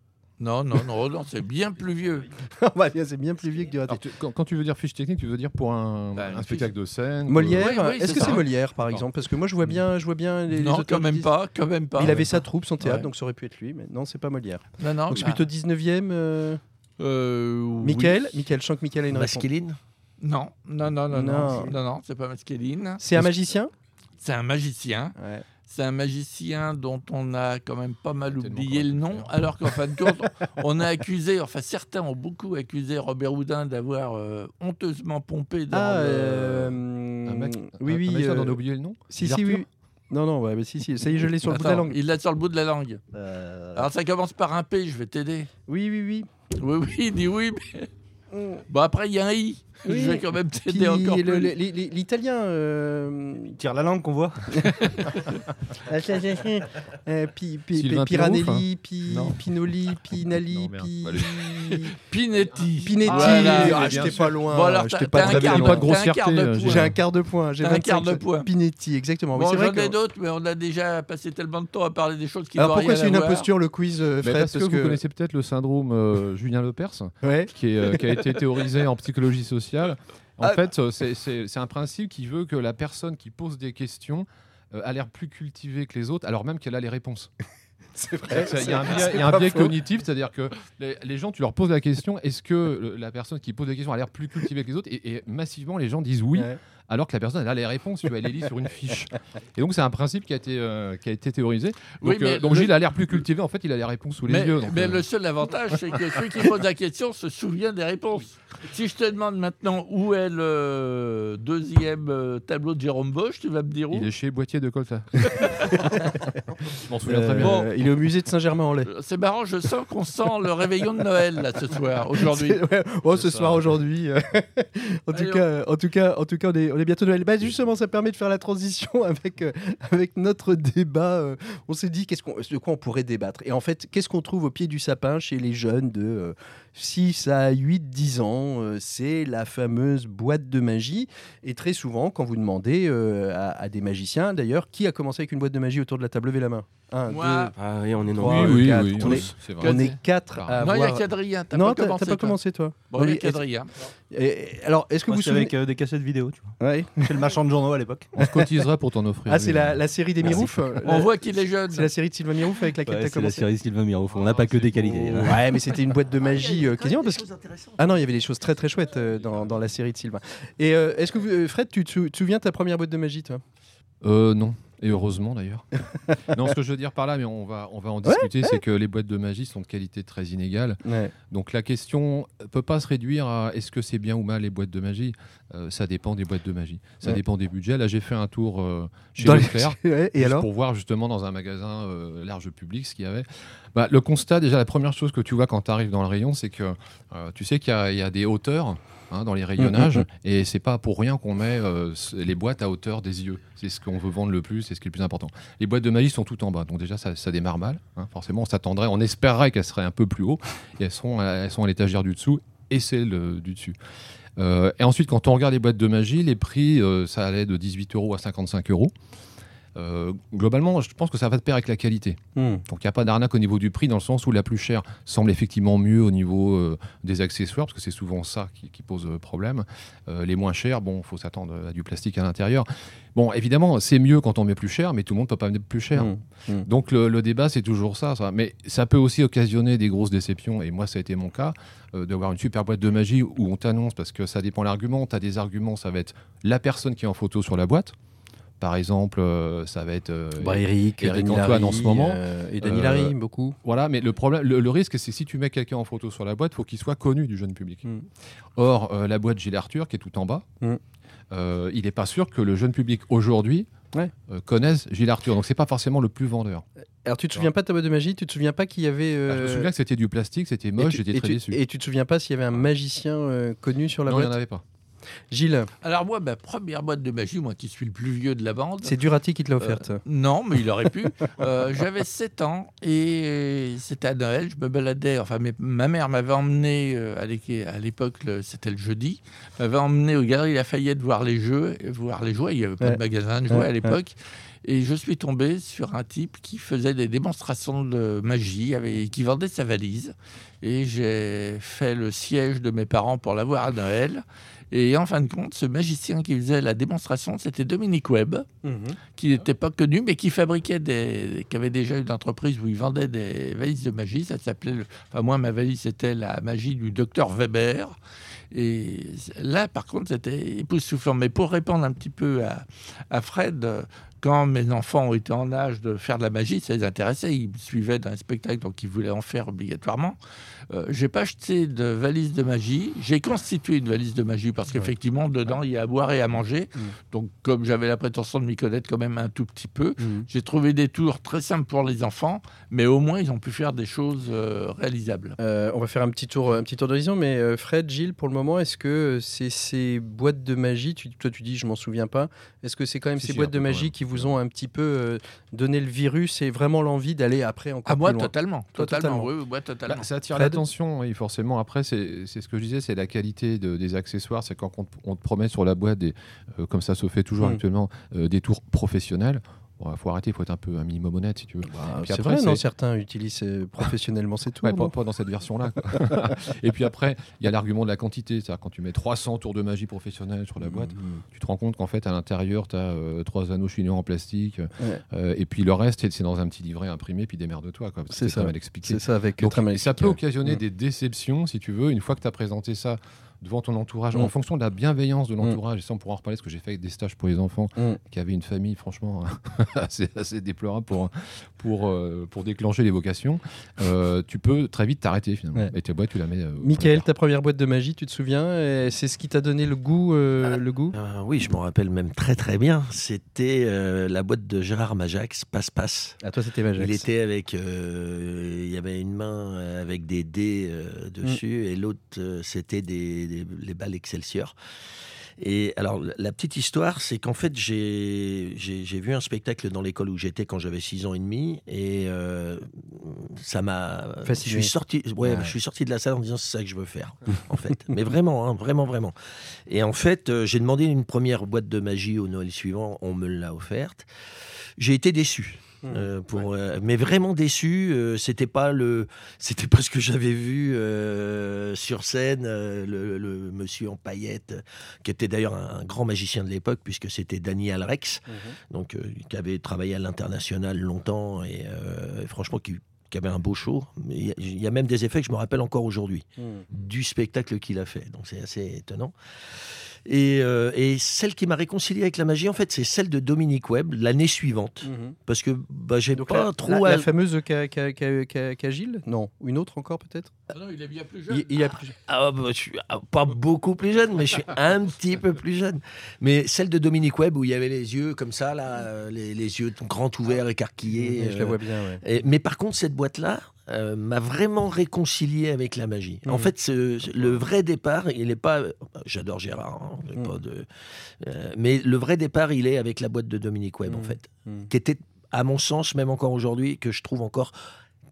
Non, non, non, non, c'est bien plus vieux. Bah, bien, c'est bien plus vieux que Durati. Alors, tu- quand, quand tu veux dire fiche technique, tu veux dire pour un, Bah, un spectacle de scène Molière. Oui, oui, Est-ce que c'est Molière par Non. exemple? Parce que moi je vois bien, je vois bien les, non, auteurs quand même pas, quand même pas. Il avait sa troupe, son théâtre, Ouais. donc ça aurait pu être lui, mais non, c'est pas Molière. Non, non. donc c'est bah, plutôt 19e. euh, euh, oui. Michael, Michael, je sens que Michael a une réponse. Masculine? Non, non, non, non, non, Non. non, non, c'est pas Mascaline. C'est un magicien? C'est un magicien. Ouais. C'est un magicien dont on a quand même pas mal oublié le nom, faire. alors qu'en fin de compte, on a accusé, enfin certains ont beaucoup accusé Robert Houdin d'avoir euh, honteusement pompé dans Ah, le- euh, Un mec, oui, un- oui. un euh, dont on a oublié le nom? Si, si, oui. Non, non, ouais, mais si, si, ça y est, je l'ai sur le bout de la langue. Il l'a sur le bout de la langue. Euh, Alors ça commence par un P, je vais t'aider. Oui, oui, oui. Oui, oui, il dit oui, mais... Bon, après, il y a un I. Oui. Je vais quand même Puis t'aider encore le- plus. le- li- li- l'italien. euh, Tire la langue qu'on voit. euh, pi- pi- Sylvain Piranelli, Pi- Non. Pinoli, Pinali, Non, merde, Pi- pas Pinetti. Pinetti. Voilà, Ah, bien j'étais sûr. pas loin. Bon, alors, j'étais t'as- pas t'as très un bien quart loin. pas de t'as grosse un quart fierté, de euh, point. J'ai un quart de point. J'ai T'as un 25 quart de point. Pinetti, exactement. Oui, Bon, c'est vrai j'en ai que- d'autres, mais on a déjà passé tellement de temps à parler des choses qui Alors n'ont pourquoi rien c'est une à voir. imposture le quiz, euh, Mais Fred parce que vous connaissez peut-être le syndrome euh, Julien Lepers, Ouais. qui, est, euh, qui a été théorisé en psychologie sociale. En Ah. fait, euh, c'est- un principe qui veut que la personne qui pose des questions euh, a l'air plus cultivée que les autres, alors même qu'elle a les réponses. C'est vrai. Il y a un biais, y a un cognitif, c'est-à-dire que les, les gens, tu leur poses la question, est-ce que le- la personne qui pose des questions a l'air plus cultivée que les autres? Et, et massivement, les gens disent oui, Ouais. Alors que la personne elle a les réponses, tu vois, elle les lit sur une fiche. Et donc c'est un principe qui a été, euh, qui a été théorisé. Oui, Donc, mais euh, donc le- Gilles a l'air plus cultivé, en fait il a les réponses sous les Mais, yeux. donc, mais euh, le seul avantage, c'est que celui qui pose la question se souvient des réponses. Si je te demande maintenant où est le deuxième tableau de Jérôme Bosch, tu vas me dire où? Il est chez Boîtier de Colta. Je m'en souviens très bien. Euh, Il est au musée de Saint-Germain-en-Laye. C'est marrant, je sens qu'on sent le réveillon de Noël là ce soir, aujourd'hui. Ouais. Oh, ce soir, aujourd'hui. en, tout Allez, cas, en tout cas, en tout cas, on est, on est bientôt Noël. Bah, justement, ça permet de faire la transition avec, euh, avec notre débat. euh, on s'est dit qu'est-ce qu'on, de quoi on pourrait débattre? Et en fait, qu'est-ce qu'on trouve au pied du sapin chez les jeunes de euh, 6 à 8, 10 ans Euh, C'est la fameuse boîte de magie. Et très souvent, quand vous demandez euh, à, à des magiciens, d'ailleurs, qui a commencé avec une boîte de magie autour de la table? Levez la main. Un, Moi. deux, Ah oui, on est Trois, nombreux. oui, oui, quatre, oui, on tous, est- c'est vrai. on est quatre Non, à Non, il y a avoir- Cadrien, t'as Non, pas t'as commencé. pas toi. commencé toi. Bon, il y a Cadrien. et- alors, est-ce que Moi, vous c'est souvenez avec euh, des cassettes vidéo, tu vois. Ouais. Chez le marchand de journaux à l'époque. On se cotisera pour t'en offrir. Ah, c'est la, la série des. Mirouf euh, On la- voit qu'il est jeune. C'est la série de Sylvain Mirouf avec laquelle Ouais, t'as c'est la commencé. série Sylvain Mirouf. On n'a Ah, pas que c'est des qualités. hein. Ouais, mais c'était une boîte de magie euh, quasiment parce que ah non, il y avait des choses très très chouettes euh, dans, dans la série de Sylvain. Et euh, est-ce que vous- euh, Fred, tu te sou- te souviens de ta première boîte de magie, toi? Euh, non. Et heureusement d'ailleurs. non, ce que je veux dire par là, mais on va, on va en discuter, c'est que les boîtes de magie sont de qualité très inégale. Ouais. Donc la question peut pas se réduire à est-ce que c'est bien ou mal les boîtes de magie. Euh, ça dépend des boîtes de magie. Ça dépend des budgets. Là, j'ai fait un tour euh, chez Dans Leclerc. Et alors pour voir justement dans un magasin euh, large public ce qu'il y avait. Bah, le constat, déjà, la première chose que tu vois quand tu arrives dans le rayon, c'est que euh, tu sais qu'il y a des hauteurs hein, dans les rayonnages, Mhm. et c'est pas pour rien qu'on met euh, les boîtes à hauteur des yeux. C'est ce qu'on veut vendre le plus, c'est ce qui est le plus important. Les boîtes de magie sont tout en bas, donc déjà ça, ça démarre mal. hein. Forcément, on s'attendrait, on espérerait qu'elles seraient un peu plus haut, et elles sont, à- elles sont à l'étagère du dessous et celle euh, du dessus. Euh, et ensuite, quand on regarde les boîtes de magie, les prix, euh, ça allait de 18 euros à 55 euros. Euh, globalement, je pense que ça va de pair avec la qualité. Hmm. Donc il n'y a pas d'arnaque au niveau du prix, dans le sens où la plus chère semble effectivement mieux au niveau euh, des accessoires, parce que c'est souvent ça qui, qui pose euh, problème. Euh, les moins chers, bon, il faut s'attendre à du plastique à l'intérieur. Bon, évidemment, c'est mieux quand on met plus cher, mais tout le monde ne peut pas mettre plus cher. Hmm. Hmm. Donc le, le débat, c'est toujours ça, ça. Mais ça peut aussi occasionner des grosses déceptions, et moi, ça a été mon cas, d'avoir une super boîte de magie où on t'annonce, parce que ça dépend l'argument. Tu as des arguments, ça va être la personne qui est en photo sur la boîte. Par exemple, euh, ça va être... euh, Bah, Eric, Eric Antoine Larry, en ce moment. euh, et Denis Euh, Larry, beaucoup. Voilà, mais le problème, le, le risque, c'est si tu mets quelqu'un en photo sur la boîte, faut qu'il soit connu du jeune public. Mm. Or, la boîte Gilles Arthur, qui est tout en bas, Mm. il n'est pas sûr que le jeune public aujourd'hui Ouais. connaisse Gilles Arthur. Donc, c'est pas forcément le plus vendeur. Alors, tu te souviens pas de ta boîte de magie? Tu te souviens pas qu'il y avait. Ah, je me souviens que c'était du plastique, c'était moche, j'étais et très tu- déçu. Et tu te souviens pas s'il y avait un magicien euh, connu sur la non, il n'y en boîte? avait pas. Gilles, Alors moi, ma première boîte de magie, moi qui suis le plus vieux de la bande. c'est Durati qui te l'a offerte. Non, mais il aurait pu. Euh, J'avais 7 ans et c'était à Noël. Je me baladais. Enfin, mes- ma mère m'avait emmené euh, à l'é- à l'époque, c'était le jeudi, m'avait emmené aux Galeries Lafayette voir les jeux, voir les jouets. Il n'y avait pas Ouais. de magasin de jouets Ouais, à l'époque. Et je suis tombé sur un type qui faisait des démonstrations de magie, avec- qui vendait sa valise. Et j'ai fait le siège de mes parents pour l'avoir à Noël. Et en fin de compte, ce magicien qui faisait la démonstration, c'était Dominique Webb Mhm. qui n'était pas connu, mais qui fabriquait des, qui avait déjà une entreprise où il vendait des valises de magie. Ça s'appelait, le- enfin moi ma valise c'était la magie du docteur Weber. Et là, par contre, c'était époustouflant. Mais pour répondre un petit peu à, à Fred, quand mes enfants ont été en âge de faire de la magie, ça les intéressait. Ils me suivaient dans les spectacles, donc ils voulaient en faire obligatoirement. Euh, j'ai pas acheté de valise de magie. J'ai constitué une valise de magie parce qu'effectivement, dedans, il y a à boire et à manger. Mm. Donc, comme j'avais la prétention de m'y connaître quand même un tout petit peu, Mhm. j'ai trouvé des tours très simples pour les enfants, mais au moins, ils ont pu faire des choses euh, réalisables. Euh, on va faire un petit tour, un petit tour d'horizon, mais euh, Fred, Gilles, pour le moment, est-ce que c'est ces boîtes de magie tu, Toi, tu dis, je m'en souviens pas. Est-ce que c'est quand même ces boîtes de magie qui vous ont un petit peu euh, donné le virus et vraiment l'envie d'aller après encore À moi, plus loin totalement. Totalement, totalement. oui, oui, moi, totalement. Bah, ça attire l'attention, oui, forcément. Après, c'est c'est ce que je disais, c'est la qualité de- des accessoires. C'est quand on, te- on te promet sur la boîte, des, euh, comme ça se fait toujours Mm. actuellement, euh, des tours professionnels. Il faut arrêter, il faut être un peu un minimum honnête si tu veux. Bah, C'est vrai, non Certains utilisent euh, professionnellement ces tours. Ouais, pas, dans cette version-là. Et puis après, il y a l'argument de la quantité. C'est-à-dire quand tu mets 300 tours de magie professionnelle sur la boîte, Mhm. tu te rends compte qu'en fait, à l'intérieur, tu as trois anneaux chinois en plastique. Ouais. euh, et puis le reste, c'est dans un petit livret imprimé, puis démerde-toi. C'est très ça. mal expliqué. C'est ça avec Donc, très mal ça expliqué, peut ouais. occasionner Mm. des déceptions, si tu veux, une fois que tu as présenté ça devant ton entourage, Mm. en fonction de la bienveillance de l'entourage, et ça on pourra en reparler, parce que j'ai fait des stages pour les enfants Mm. qui avaient une famille franchement assez, assez déplorable pour, pour, euh, pour déclencher les vocations, euh, tu peux très vite t'arrêter finalement. Ouais. Et ta boîte, tu la mets... euh, Michael, ta première boîte de magie, tu te souviens C'est ce qui t'a donné le goût, euh, le goût? Euh, oui, je m'en rappelle même très très bien. C'était euh, la boîte de Gérard Majax, Passe Passe. À toi, c'était Majax. Il était avec, euh, il y avait une main avec des dés euh, dessus et l'autre euh, c'était des, des- les balles Excelsior. Et alors la- petite histoire, c'est qu'en fait j'ai vu un spectacle dans l'école où j'étais quand j'avais 6 ans et demi et euh, ça m'a. Je suis sorti, ouais, Ouais. je suis sorti de la salle en disant c'est ça que je veux faire en fait. Mais vraiment, hein, vraiment, vraiment. Et en fait, euh, j'ai demandé une première boîte de magie au Noël suivant, on me l'a offerte. J'ai été déçu. Euh, pour, euh, mais vraiment déçu, euh, c'était pas le, c'était pas ce que j'avais vu euh, sur scène, euh, le, le monsieur en paillettes, euh, qui était d'ailleurs un, un grand magicien de l'époque puisque c'était Daniel Rex, donc euh, qui avait travaillé à l'international longtemps et euh, franchement qui, qui avait un beau show. Il y a- il y, a même des effets que je me rappelle encore aujourd'hui du spectacle qu'il a fait. Donc c'est assez étonnant. Et, euh, et celle qui m'a réconcilié avec la magie, en fait, c'est celle de Dominique Webb l'année suivante. Parce que bah, j'ai Donc pas la, trop. la, à- la fameuse Ca- Ca- Ca- Ca- Cagile Non, une autre encore peut-être Ah non, il est bien plus jeune. il, il a plus... Ah, bah, je suis ah, pas beaucoup plus jeune, mais je suis un petit peu plus jeune. Mais celle de Dominique Webb où il y avait les yeux comme ça, là, euh, les, les yeux grands ouverts, écarquillés. je la euh, vois bien, ouais. Et- mais par contre, cette boîte-là euh, m'a vraiment réconcilié avec la magie. En Mhm. fait, ce- le vrai départ, il n'est pas. J'adore Gérard, hein, pas de, euh, mais le vrai départ, il est avec la boîte de Dominique Webb, en Mhm. fait, qui était, à mon sens, même encore aujourd'hui, que je trouve encore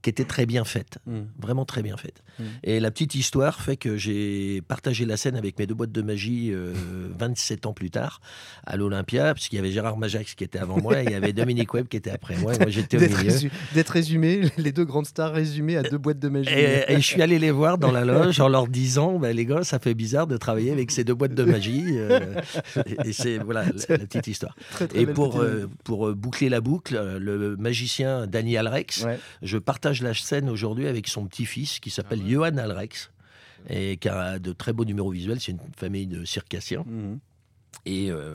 qui était très bien faite, Mhm. vraiment très bien faite. Mhm. Et la petite histoire fait que j'ai partagé la scène avec mes deux boîtes de magie euh, 27 ans plus tard à l'Olympia, puisqu'il y avait Gérard Majax qui était avant moi et il y avait Dominique Webb qui était après moi. Et moi, j'étais au milieu. résu- d'être résumé, les deux grandes stars résumées à deux boîtes de magie. Et, et je suis allé les voir dans la loge en leur disant bah, les gars, ça fait bizarre de travailler avec ces deux boîtes de magie. euh, et et c'est voilà la, la petite histoire. Très, très Et pour, euh, pour euh, boucler la boucle, euh, le magicien Daniel Rex, Ouais. je partage la scène aujourd'hui avec son petit-fils qui s'appelle Johan Alrex et qui a de très beaux numéros visuels. C'est une famille de circassiens. Mhm. Et euh,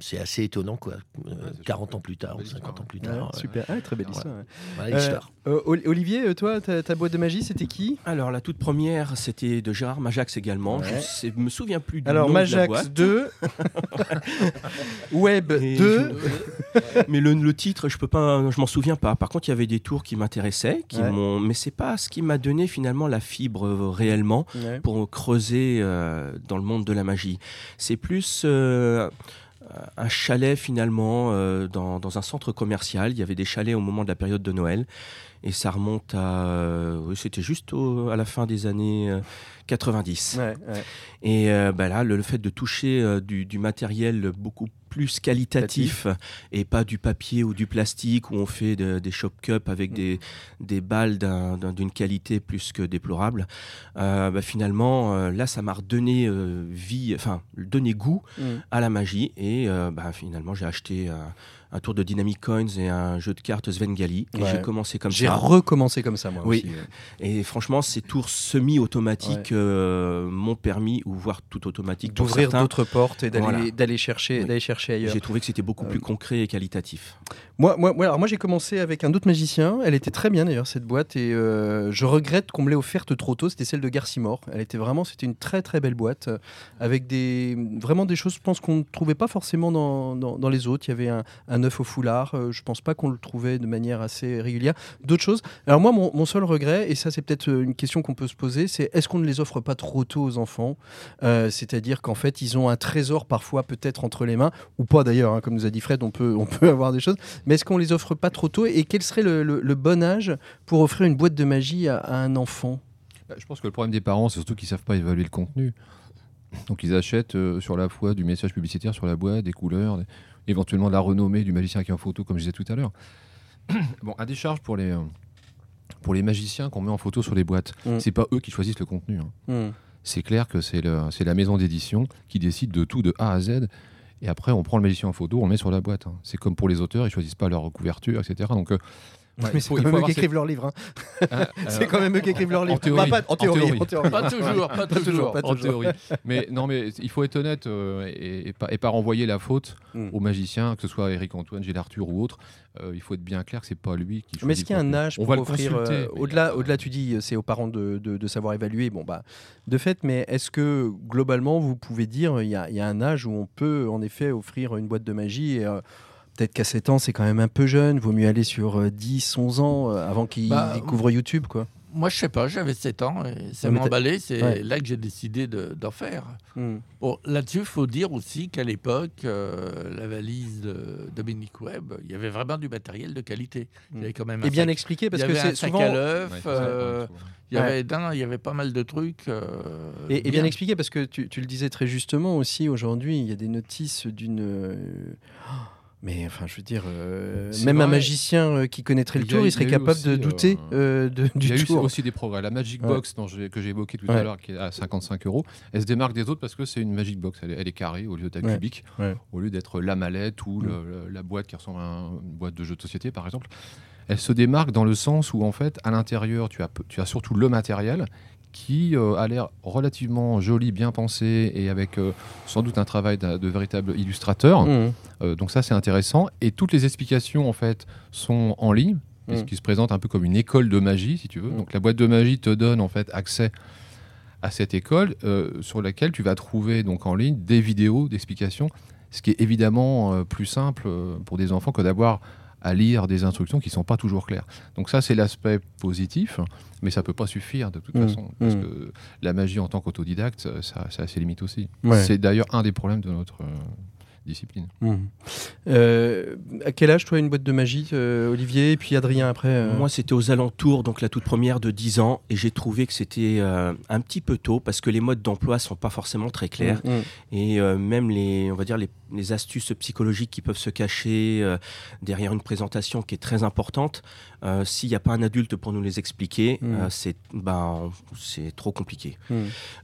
c'est assez étonnant, quoi. Euh, 40 ans plus tard, ou Belle 50 ans plus Ouais, tard. euh, super, Ah, très belle histoire. ouais. voilà Euh, l'histoire. euh, Ol- Olivier, euh, toi, ta, ta boîte de magie, c'était qui? Alors, la toute première, c'était de Gérard Majax également. Ouais. Je sais- me souviens plus du Alors, nom de la Majax boîte. 2, Web Et 2. je- Mais le, le titre, je peux pas, je m'en souviens pas. Par contre, il y avait des tours qui m'intéressaient, qui Ouais. m'ont, mais c'est pas ce qui m'a donné finalement la fibre euh, réellement Ouais. pour creuser euh, dans le monde de la magie. C'est plus euh, un chalet finalement euh, dans, dans un centre commercial. Il y avait des chalets au moment de la période de Noël. Et ça remonte à... euh, oui, C'était juste au- à la fin des années euh, 90. Ouais, ouais. Et euh, bah là, le, le fait de toucher euh, du, du matériel beaucoup plus qualitatif et pas du papier ou du plastique où on fait de- des shop cups avec des, des balles d'un- d'un- d'une qualité plus que déplorable, euh, bah, finalement, euh, là, ça m'a redonné euh, vie, enfin, donné goût Mhm. à la magie. Et bah, finalement, j'ai acheté un, tour de Dynamic Coins et un jeu de cartes Svengali. Et Ouais. j'ai commencé comme J'ai ça. recommencé comme ça, moi Oui. aussi. Et franchement, ces tours semi-automatiques euh, m'ont permis, ou voire tout automatique D'ouvrir d'autres portes et d'aller Voilà. chercher, Oui. d'aller chercher ailleurs. j'ai trouvé que c'était beaucoup Euh, plus concret et qualitatif. Moi, moi, moi, alors moi j'ai commencé avec un autre magicien. Elle était très bien d'ailleurs cette boîte et euh, je regrette qu'on me l'ait offerte trop tôt. C'était celle de Garcimore. Elle était vraiment, c'était une très très belle boîte euh, avec des vraiment des choses, je pense qu'on ne trouvait pas forcément dans, dans, dans les autres. Il y avait un, un œuf au foulard. euh, je pense pas qu'on le trouvait de manière assez régulière. D'autres choses. Alors moi, mon, mon seul regret, et ça c'est peut-être euh, une question qu'on peut se poser, c'est est-ce qu'on ne les offre pas trop tôt aux enfants? Euh, C'est-à-dire qu'en fait, ils ont un trésor parfois peut-être entre les mains ou pas d'ailleurs. hein, comme nous a dit Fred, on peut on peut avoir des choses. Mais est-ce qu'on les offre pas trop tôt Et quel serait le, le- le bon âge pour offrir une boîte de magie à, à un enfant? Bah, Je pense que le problème des parents, c'est surtout qu'ils savent pas évaluer le contenu. Donc ils achètent euh, sur la foi du message publicitaire sur la boîte, des couleurs, des- éventuellement de la renommée du magicien qui est en photo, comme je disais tout à l'heure. bon, à décharge pour les, euh, pour les magiciens qu'on met en photo sur les boîtes, Mm. c'est pas eux qui choisissent le contenu. hein. C'est clair que c'est la maison d'édition qui décide de tout de A à Z. Et après, on prend le magicien en photo, on le met sur la boîte. hein. C'est comme pour les auteurs, ils choisissent pas leur couverture, etc. Donc, euh, Ouais, Mais c'est quand même eux qui écrivent leurs livres. hein. Hein, C'est quand même eux qui écrivent leurs livres. Bah, en théorie. théorie. Pas toujours, pas toujours. pas en toujours. théorie. mais non, mais il faut être honnête euh, et, et pas, et pas renvoyer la faute Mm. aux magiciens, que ce soit Eric Antoine, Gilles Arthur ou autre. Euh, il faut être bien clair que c'est pas lui qui. Mais est-ce qu'il y a un âge On pour va le offrir euh, au-delà, au-delà, tu dis, c'est aux parents de, de- de savoir évaluer. Bon bah, de fait, mais est-ce que globalement, vous pouvez dire, il y, a, il y a un âge où on peut en effet offrir une boîte de magie et, euh, Peut-être qu'à 7 ans, c'est quand même un peu jeune. Vaut mieux aller sur euh, 10, 11 ans euh, avant qu'ils Bah, découvrent YouTube, quoi. Moi, je sais pas, j'avais 7 ans et ça m'a emballé. C'est Ouais. là que j'ai décidé de- d'en faire. Hmm. Bon, là-dessus, il faut dire aussi qu'à l'époque, euh, la valise de Dominique Webb, il y avait vraiment du matériel de qualité. Il y avait quand même un Et bien sac- expliqué, parce que c'est souvent. à. Ouais, euh, il, y avait, il y avait pas mal de trucs. euh, Et, et bien expliqué, parce que tu, tu le disais très justement aussi, aujourd'hui, il y a des notices d'une. euh, Mais enfin, je veux dire, euh, même un magicien euh, qui connaîtrait le Il y a tour, il serait il capable de douter euh, euh, de- Il du y a eu tour. aussi des progrès. La Magic Ouais. Box dont que j'ai évoqué tout Ouais. à l'heure, qui est à 55 euros, elle se démarque des autres parce que c'est une Magic Box. Elle est, elle est carrée au lieu d'être Ouais. cubique, au lieu d'être la mallette ou Mm. le- la boîte qui ressemble à un- une boîte de jeu de société, par exemple. Elle se démarque dans le sens où, en fait, à l'intérieur, tu as, peu- tu as surtout le matériel qui euh, a l'air relativement joli, bien pensé et avec euh, sans doute un travail de véritable illustrateur. Mmh. Euh, donc ça c'est intéressant et toutes les explications en fait sont en ligne ce Mm. qui se présente un peu comme une école de magie si tu veux. Mm. Donc la boîte de magie te donne en fait accès à cette école sur laquelle tu vas trouver donc en ligne des vidéos d'explications, ce qui est évidemment plus simple pour des enfants que d'avoir à lire des instructions qui sont pas toujours claires. Donc ça c'est l'aspect positif, mais ça peut pas suffire de toute Mm. façon parce Mm. que la magie en tant qu'autodidacte ça, ça a ses limites aussi. Ouais. C'est d'ailleurs un des problèmes de notre euh, discipline. Mmh. Euh, à quel âge, toi, une boîte de magie, euh, Olivier, et puis Adrien après euh, Moi, c'était aux alentours, donc la toute première de 10 ans, et j'ai trouvé que c'était euh, un petit peu tôt parce que les modes d'emploi sont pas forcément très clairs. Mmh. Et euh, même les, on va dire les, les astuces psychologiques qui peuvent se cacher euh, derrière une présentation qui est très importante, euh, s'il n'y a pas un adulte pour nous les expliquer, c'est ben, c'est trop compliqué.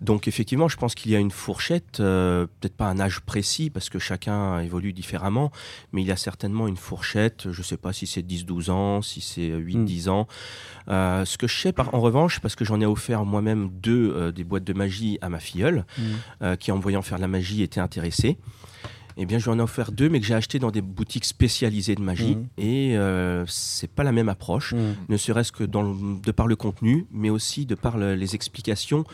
Donc effectivement, je pense qu'il y a une fourchette, euh, peut-être pas un âge précis parce que chacun évolue différemment, mais il y a certainement une fourchette. Je ne sais pas si c'est 10-12 ans, si c'est 8-10 ans. Euh, ce que je sais par, en revanche, parce que j'en ai offert moi-même deux euh, des boîtes de magie à ma filleule, Mm. euh, qui en voyant faire la magie était intéressée. Eh bien, je lui en ai offert deux, mais que j'ai acheté dans des boutiques spécialisées de magie. Mhm. Et euh, c'est pas la même approche, Mmh. ne serait-ce que dans le- de par le contenu, mais aussi de par le- les explications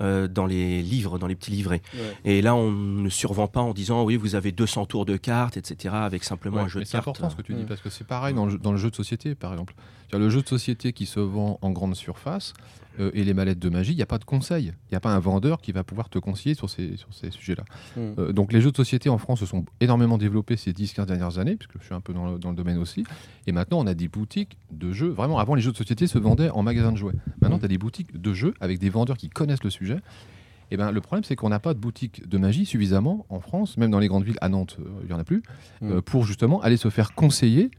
euh, dans les livres, dans les petits livrets. Ouais. Et là, on ne survend pas en disant oui, vous avez 200 tours de cartes, etc., avec simplement Ouais, un jeu de c'est cartes. important ce que tu dis Mm. parce que c'est pareil dans le, jeu- dans le jeu de société par exemple. Le jeu de société qui se vend en grande surface euh, et les mallettes de magie, il n'y a pas de conseil. Il n'y a pas un vendeur qui va pouvoir te conseiller sur ces, sur ces sujets-là. Mm. Euh, donc les jeux de société en France se sont énormément développés ces 10-15 dernières années, puisque je suis un peu dans le, dans le domaine aussi. Et maintenant, on a des boutiques de jeux. Vraiment, avant, les jeux de société se vendaient en magasin de jouets. Maintenant, Mm. tu as des boutiques de jeux avec des vendeurs qui connaissent le sujet. Et ben, le problème, c'est qu'on n'a pas de boutique de magie suffisamment en France, même dans les grandes villes. À Nantes, euh, il n'y en a plus, Mm. euh, pour justement aller se faire conseiller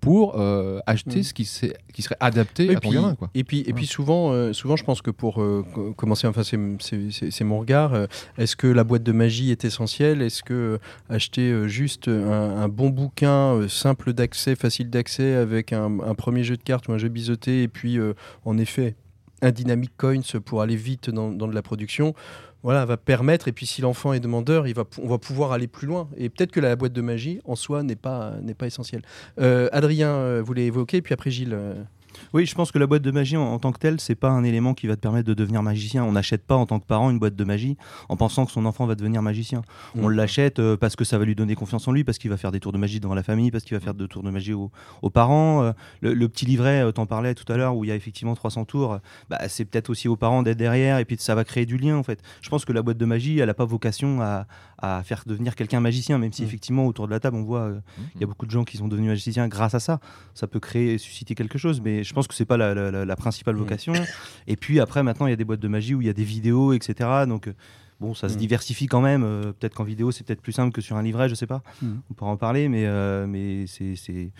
pour euh, acheter Mm. ce qui, s'est- qui serait adapté Et à ton puis, gamin. Quoi. et puis, et puis souvent, euh, souvent, je pense que pour euh, co- commencer, enfin, c'est- mon regard. euh, Est-ce que la boîte de magie est essentielle? Est-ce que euh, acheter euh, juste un, un bon bouquin euh, simple d'accès, facile d'accès, avec un, un premier jeu de cartes ou un jeu biseauté, et puis euh, en effet un dynamic coins pour aller vite dans, dans de la production, voilà, va permettre. Et puis si l'enfant est demandeur, on va pouvoir aller plus loin. Et peut-être que la boîte de magie en soi n'est pas n'est pas essentielle. Euh, Adrien euh, voulait évoquer, puis après Gilles. Oui, je pense que la boîte de magie en, en tant que telle, c'est pas un élément qui va te permettre de devenir magicien. On n'achète pas en tant que parent une boîte de magie en pensant que son enfant va devenir magicien. On Mm. l'achète euh, parce que ça va lui donner confiance en lui, parce qu'il va faire des tours de magie devant la famille, parce qu'il va faire des tours de magie aux, aux parents. Euh, le, le petit livret, euh, t'en parlais tout à l'heure, où il y a effectivement 300 tours, bah, c'est peut-être aussi aux parents d'être derrière, et puis ça va créer du lien en fait. Je pense que la boîte de magie, elle n'a pas vocation à, à faire devenir quelqu'un magicien, même si Mm. effectivement autour de la table, on voit euh, il y a beaucoup de gens qui sont devenus magiciens grâce à ça. Ça peut créer, susciter quelque chose, mais je pense que c'est pas la, la- la- la principale vocation. Et puis après, maintenant, il y a des boîtes de magie où il y a des vidéos, etc. Donc euh, bon, ça se Mm. diversifie quand même. Euh, peut-être qu'en vidéo, c'est peut-être plus simple que sur un livret, je sais pas. Mm. On pourra en parler, mais euh, mais c'est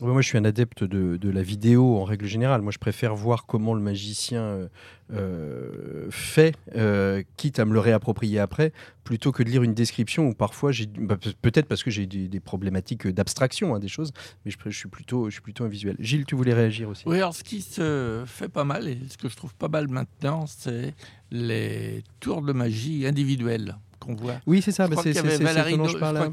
Moi, je suis un adepte de, de la vidéo en règle générale. Moi, je préfère voir comment le magicien euh, euh, fait, euh, quitte à me le réapproprier après, plutôt que de lire une description où parfois, j'ai bah, pe- peut-être parce que j'ai des, des problématiques d'abstraction, hein, des choses, mais je, suis plutôt, je suis plutôt un visuel. Gilles, tu voulais réagir aussi? Oui, alors ce qui se fait pas mal, et ce que je trouve pas mal maintenant, c'est les tours de magie individuels qu'on voit. Oui, c'est ça. Je bah, crois c'est qu'il y avait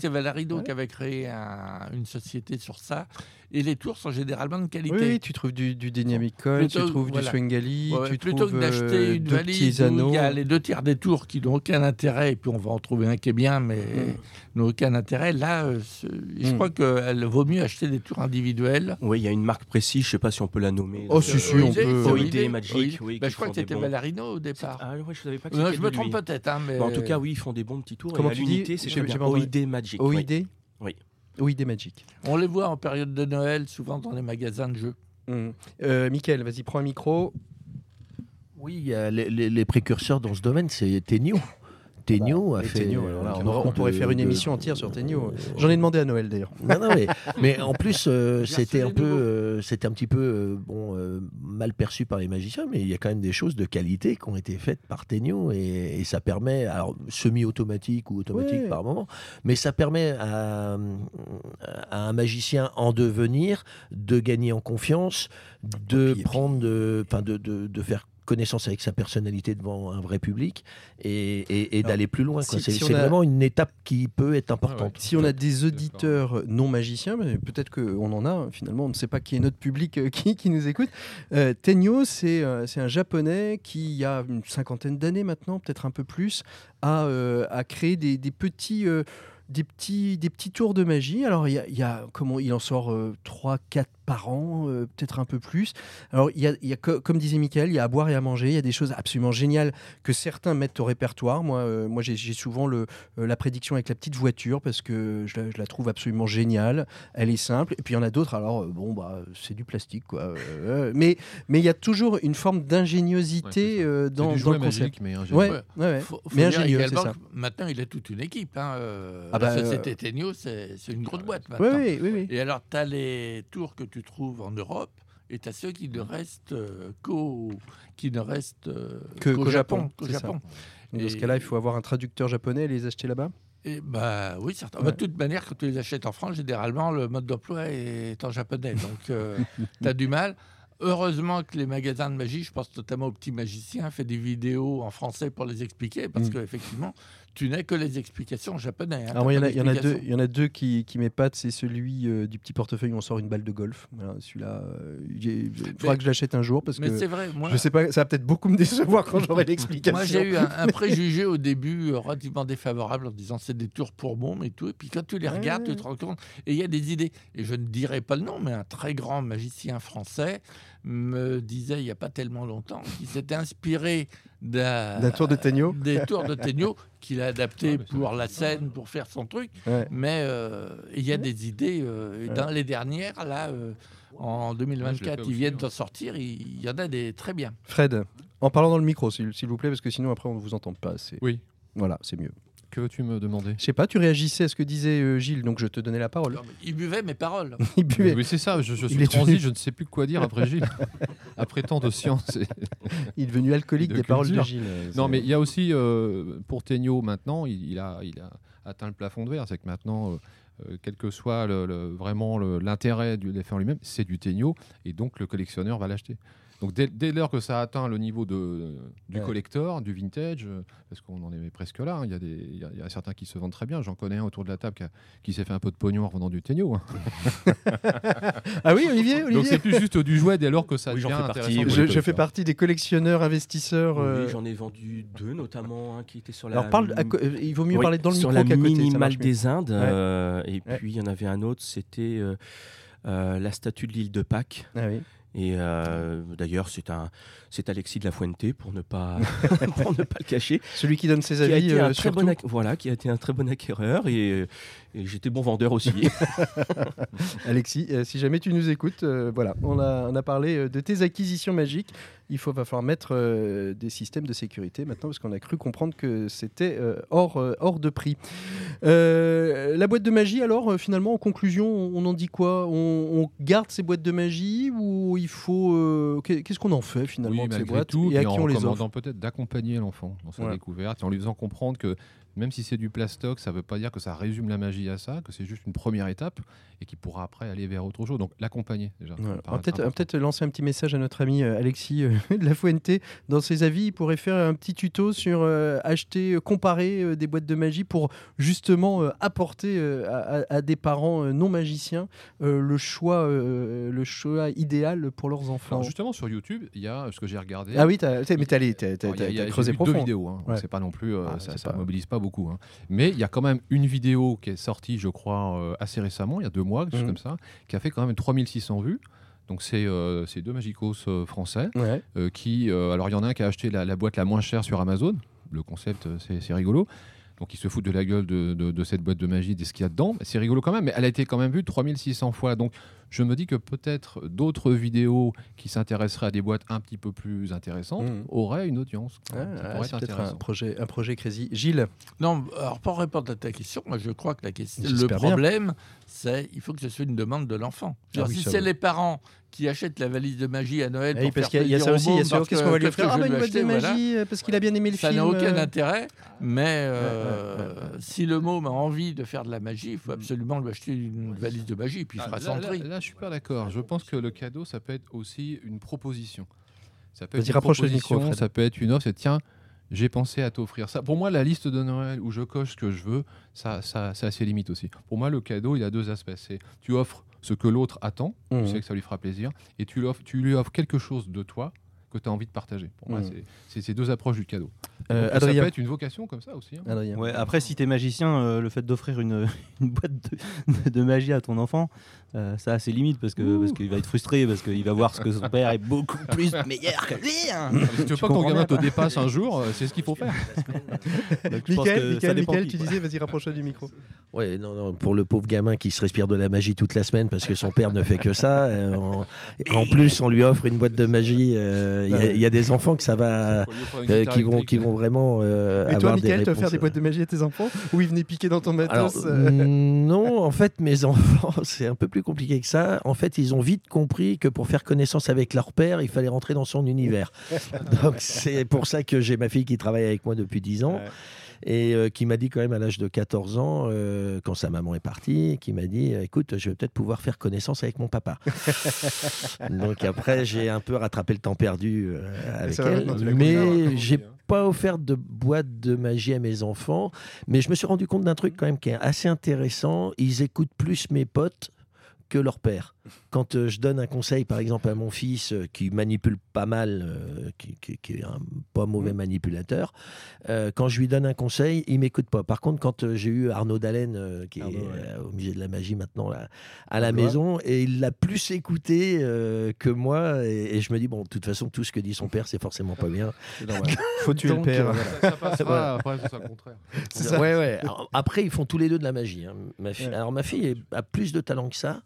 Valarido, qui avait créé un- une société sur ça. Et les tours sont généralement de qualité. Oui, oui, tu trouves du, du Dynamic tu trouves voilà. du Swengali, Ouais, tu plutôt trouves que d'acheter euh, une valise petits où anneaux. il y a les deux tiers des tours qui n'ont aucun intérêt, et puis on va en trouver un qui est bien, mais Mm. n'ont aucun intérêt. Là, euh, je Mm. crois qu'il vaut mieux acheter des tours individuels. Oui, il y a une marque précise, je sais pas si on peut la nommer. Oh, Euh, si, si, OID, on peut. OID Magic, oui, Bah, je crois que c'était Vallarino au départ. Ah ouais, je savais pas que je me trompe peut-être, hein, mais en tout cas, oui, ils font des bons petits tours. Comment tu dis c'est. OID Magic. oui. OID Oui. OID Magic. on les voit en période de Noël, souvent dans les magasins de jeux. Mm. Euh, Mickaël, vas-y, prends un micro. Oui, les précurseurs dans ce domaine, c'est Tenio. Tenio a Et fait. Tenio, alors là, on, pourrait de- faire une de- émission entière sur Tenio. J'en ai demandé à Noël d'ailleurs. Non, non, mais, mais en plus, euh, c'était un peu, euh, c'était un petit peu euh, bon, euh, mal perçu par les magiciens, mais il y a quand même des choses de qualité qui ont été faites par Tenio et, et ça permet, alors semi-automatique ou automatique Ouais. par moment, mais ça permet à, à un magicien en devenir de gagner en confiance, de prendre, de, enfin, de, de, de faire connaissance avec sa personnalité devant un vrai public et, et- et Alors, d'aller plus loin. si- C'est si a- vraiment une étape qui peut être importante. Si on a des auditeurs non magiciens, mais peut-être qu'on en a, hein, finalement, on ne sait pas qui est notre public euh, qui, qui nous écoute. Euh, Tenyo, c'est euh, c'est un japonais qui, il y a une cinquantaine d'années maintenant, peut-être un peu plus, a, euh, a créé des, des petits. euh, des petits, des petits tours de magie. Alors, il y a, il y a comment il en sort 3, 4 par an, euh, peut-être un peu plus. Alors, il y a, y comme disait Michael, il y a à boire et à manger. Il y a des choses absolument géniales que certains mettent au répertoire. Moi, euh, moi j'ai souvent le, euh, la prédiction avec la petite voiture parce que je la, je la trouve absolument géniale. Elle est simple. Et puis il y en a d'autres. Alors bon, bah c'est du plastique quoi. Euh, mais mais il y a toujours une forme d'ingéniosité euh, dans, du dans jouet le concept. magique, mais ingénieux. Ouais, Ouais. ouais, ouais. Faut, faut mais ingénieux, ça. que maintenant, il a toute une équipe. hein, euh, Ah la bah, société euh, Tenio, c'est c'est une grosse boîte maintenant. oui, oui, oui. Et alors, tu as les tours que tu trouves en Europe et tu as ceux qui ne restent euh, qu'au qui ne restent euh, Que- Japon, ça. Japon. Dans ce cas-là, il faut avoir un traducteur japonais et les acheter là-bas? Et bah oui, certain. Ouais. Bah, de toute manière, quand tu les achètes en France, généralement, le mode d'emploi est en japonais. Donc, tu as du mal. Heureusement que les magasins de magie, je pense notamment aux petits magiciens, fait des vidéos en français pour les expliquer, parce Mm. qu'effectivement, tu n'as que les explications en japonais. hein, Alors, t'as moi, il y en a- il y, en a deux, d'explications. il y en a deux qui, qui m'épatent. C'est celui euh, du petit portefeuille où on sort une balle de golf. Voilà, Celui-là, euh, il faudra que je l'achète un jour parce Mais que c'est vrai, moi, je sais pas, ça va peut-être beaucoup me décevoir quand j'aurai l'explication. Moi, j'ai eu un, un préjugé au début euh, relativement défavorable en disant c'est des tours pour mômes et tout. Et puis quand tu les Ouais, regardes, ouais. tu te rends compte. Et il y a des idées. Et je ne dirai pas le nom, mais un très grand magicien français me disait il n'y a pas tellement longtemps qu'il s'était inspiré d'un D'un tour de Tenyo des tours de Tegno qu'il a adapté Ah, pour la scène, pour faire son truc. Ouais. Mais euh, il y a des idées. euh. Dans les dernières, là, euh, en Ouais, je 2024, l'ai fait ils viennent hein. d'en sortir. Il y en a des très bien. Fred, en parlant dans le micro, s'il s'il vous plaît, parce que sinon après on ne vous entend pas assez. Oui. Voilà, c'est mieux. Que veux-tu me demander? Je sais pas, tu réagissais à ce que disait euh, Gilles, donc je te donnais la parole. Non, Il buvait mes paroles. Il buvait. Oui, c'est ça, je, je suis transi, je ne sais plus quoi dire après Gilles. après tant de science. et- Il est devenu alcoolique De des paroles de. Gilles. euh, Non, mais il y a aussi, euh, pour Tegno, maintenant, il, il a, il a atteint le plafond de verre. C'est que maintenant, euh, euh, quel que soit le, le- vraiment le- l'intérêt du l'effet en lui-même, c'est du Tegno, et donc le collectionneur va l'acheter. Donc dès, dès lors que ça a atteint le niveau de, du Ouais. collector, du vintage, euh, parce qu'on en est presque là, hein, il y, a des- il y a- il y a certains qui se vendent très bien. J'en connais un autour de la table qui, a- qui s'est fait un peu de pognon en vendant du Tegno. hein. Ah oui, Olivier, Donc Olivier c'est plus juste du jouet dès lors que ça Oui, j'en devient fais partie, intéressant. je, fais partie des collectionneurs, investisseurs. euh, Oui, j'en ai vendu deux, notamment un qui était sur la. Alors parle, euh, il vaut mieux Oui, parler dans le sur micro la côté. minimale des Indes. Ouais. euh, et Ouais. puis il y en avait un autre, c'était euh, euh, la statue de l'île de Pâques. Ah oui. Et euh, d'ailleurs, c'est un, c'est Alexis de la Fuente pour ne pas, pour ne pas le cacher. Celui qui donne ses Qui a avis été un euh, très bon voilà, qui a été un très bon acquéreur et, et j'étais bon vendeur aussi. Alexis, euh, si jamais tu nous écoutes, voilà, on a, on a parlé de tes acquisitions magiques. Il faut va falloir mettre des systèmes de sécurité maintenant parce qu'on a cru comprendre que c'était hors, hors de prix. La boîte de magie, alors finalement, en conclusion, on en dit quoi? On, on garde ces boîtes de magie ou il faut euh, qu'est- Qu'est-ce qu'on en fait finalement Oui, de ces boîtes tout, et à qui on les offre? peut-être d'accompagner l'enfant dans sa Ouais. découverte en lui faisant comprendre que même si c'est du plastoc, ça ne veut pas dire que ça résume la magie à ça, que c'est juste une première étape et qu'il pourra après aller vers autre chose. Donc l'accompagner déjà. Voilà. ça On paraît va peut-être lancer un petit message à notre ami euh, Alexis euh, de la Fuente. Dans ses avis, il pourrait faire un petit tuto sur euh, acheter, comparer euh, des boîtes de magie pour justement euh, apporter à, des parents non magiciens le, choix, le choix idéal pour leurs enfants. Alors justement sur YouTube, il y a ce que j'ai regardé. ah oui, t'as- mais t'as allé- t'as- creusé profond. deux vidéos, hein. Ouais. c'est pas non plus, Ah, ça, ça pas- mobilise pas beaucoup. Hein. Mais il y a quand même une vidéo qui est sortie, je crois, euh, assez récemment, il y a deux mois, quelque chose Mhm. comme ça, qui a fait quand même 3600 vues. Donc c'est euh, deux magicos euh, français Ouais. euh, qui, alors il y en a un qui a acheté la, la boîte la moins chère sur Amazon. Le concept, c'est rigolo. Donc il se fout de la gueule de, de- de cette boîte de magie, de ce qu'il y a dedans. C'est rigolo quand même, mais elle a été quand même vue 3600 fois. Donc je me dis que peut-être d'autres vidéos qui s'intéresseraient à des boîtes un petit peu plus intéressantes Mhm. auraient une audience. Ah, ah, c'est peut-être un projet, un projet crazy. Gilles, Non, alors pour répondre à ta question, moi je crois que la question, le problème, c'est il faut que ce soit une demande de l'enfant. Ah oui, si c'est les parents qui achètent la valise de magie à Noël Eh oui, pour parce faire qu'il y a, il y a ça aussi. au Il y a qu'est-ce que- qu'on va lui faire Ah bah une boîte de voilà. magie euh, parce qu'il a bien aimé le Ça film. n'a aucun euh, intérêt, mais euh, ouais, ouais, ouais. si le môme a envie de faire de la magie, il faut absolument lui acheter une valise de magie, puis il Ah, fera là, son là- tri. là, je suis pas d'accord. Je pense que le cadeau, ça peut être aussi une proposition. Ça peut être une micro, proposition, ça peut être une offre. C'est tiens, j'ai pensé à t'offrir ça. Pour moi, la liste de Noël où je coche ce que je veux, ça, ça, ça a ses limites aussi. Pour moi, le cadeau, il a deux aspects. C'est tu offres ce que l'autre attend, tu sais que ça lui fera plaisir, et tu, lui offres quelque chose de toi que tu as envie de partager. Pour moi, c'est- c'est ces deux approches du cadeau. Euh, ça peut être une vocation comme ça aussi. hein. Adrien. Ouais, après, si t'es magicien, euh, le fait d'offrir une, une boîte de, de magie à ton enfant, euh, ça a ses limites parce que parce qu'il va être frustré parce qu'il va voir ce que son père est beaucoup plus meilleur que lui. hein. Si tu veux pas que ton gamin te dépasse un jour, euh, c'est ce qu'il faut faire. Donc, Michael, Michael, dépend Michael, qui, tu disais, vas-y, rapproche-toi du micro. Ouais, non, non, pour le pauvre gamin qui se respire de la magie toute la semaine parce que son père ne fait que ça. euh, en, en plus, on lui offre une boîte de magie. euh, Il y y, a des enfants que ça va, euh, qui vont, qui vont vraiment euh, Et avoir toi, des Michael, tu vas faire des boîtes de magie à tes enfants Ou ils venaient piquer dans ton matos euh, mm, non, en fait, mes enfants, c'est un peu plus compliqué que ça. En fait, ils ont vite compris que pour faire connaissance avec leur père, il fallait rentrer dans son univers. Donc, c'est pour ça que j'ai ma fille qui travaille avec moi depuis 10 ans. Ouais. Et euh, qui m'a dit quand même à l'âge de 14 ans, euh, quand sa maman est partie, qui m'a dit, euh, écoute, je vais peut-être pouvoir faire connaissance avec mon papa. Donc après, j'ai un peu rattrapé le temps perdu avec elle. Mais j'ai pas offert de boîte de magie à mes enfants. Mais je me suis rendu compte d'un truc quand même qui est assez intéressant. Ils écoutent plus mes potes que leur père. Quand euh, je donne un conseil, par exemple, à mon fils euh, qui manipule pas mal, euh, qui, qui- qui est un pas mauvais manipulateur, euh, quand je lui donne un conseil, il m'écoute pas. Par contre, quand euh, j'ai eu Arnaud Dallène, euh, qui Arnaud, est ouais. euh, au musée de la magie maintenant, là, à la maison, et il l'a plus écouté euh, que moi, et, et je me dis, bon, de toute façon, tout ce que dit son père, c'est forcément pas bien. Faut tuer le père. euh, Ça, ça passera, Voilà. après, ce sera le contraire. C'est ça. Ouais, ouais. Alors, après, ils font tous les deux de la magie. hein. Ma fille, Ouais. Alors, ma fille a plus de talent que ça,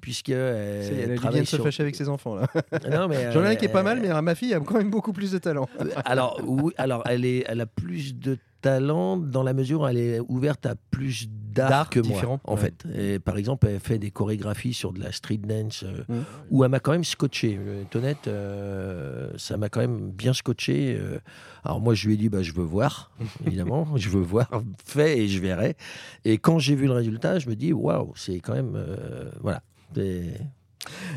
puisque elle, C'est- Elle, vient de se fâcher avec ses enfants là. Non, mais J'en ai un qui est pas mal, elle- mais euh, ma fille a quand même beaucoup plus de talent. alors, oui, alors elle, est, elle a plus de talent dans la mesure où elle est ouverte à plus d'art que moi, en ouais. fait. Et, par exemple, elle fait des chorégraphies sur de la street dance euh, Mhm. où elle m'a quand même scotché. Je vais être honnête, euh, ça m'a quand même bien scotché. euh. alors moi, je lui ai dit, bah, je veux voir, évidemment, je veux voir, fait et je verrai. Et quand j'ai vu le résultat, je me dis, waouh, c'est quand même, euh, voilà. C'est-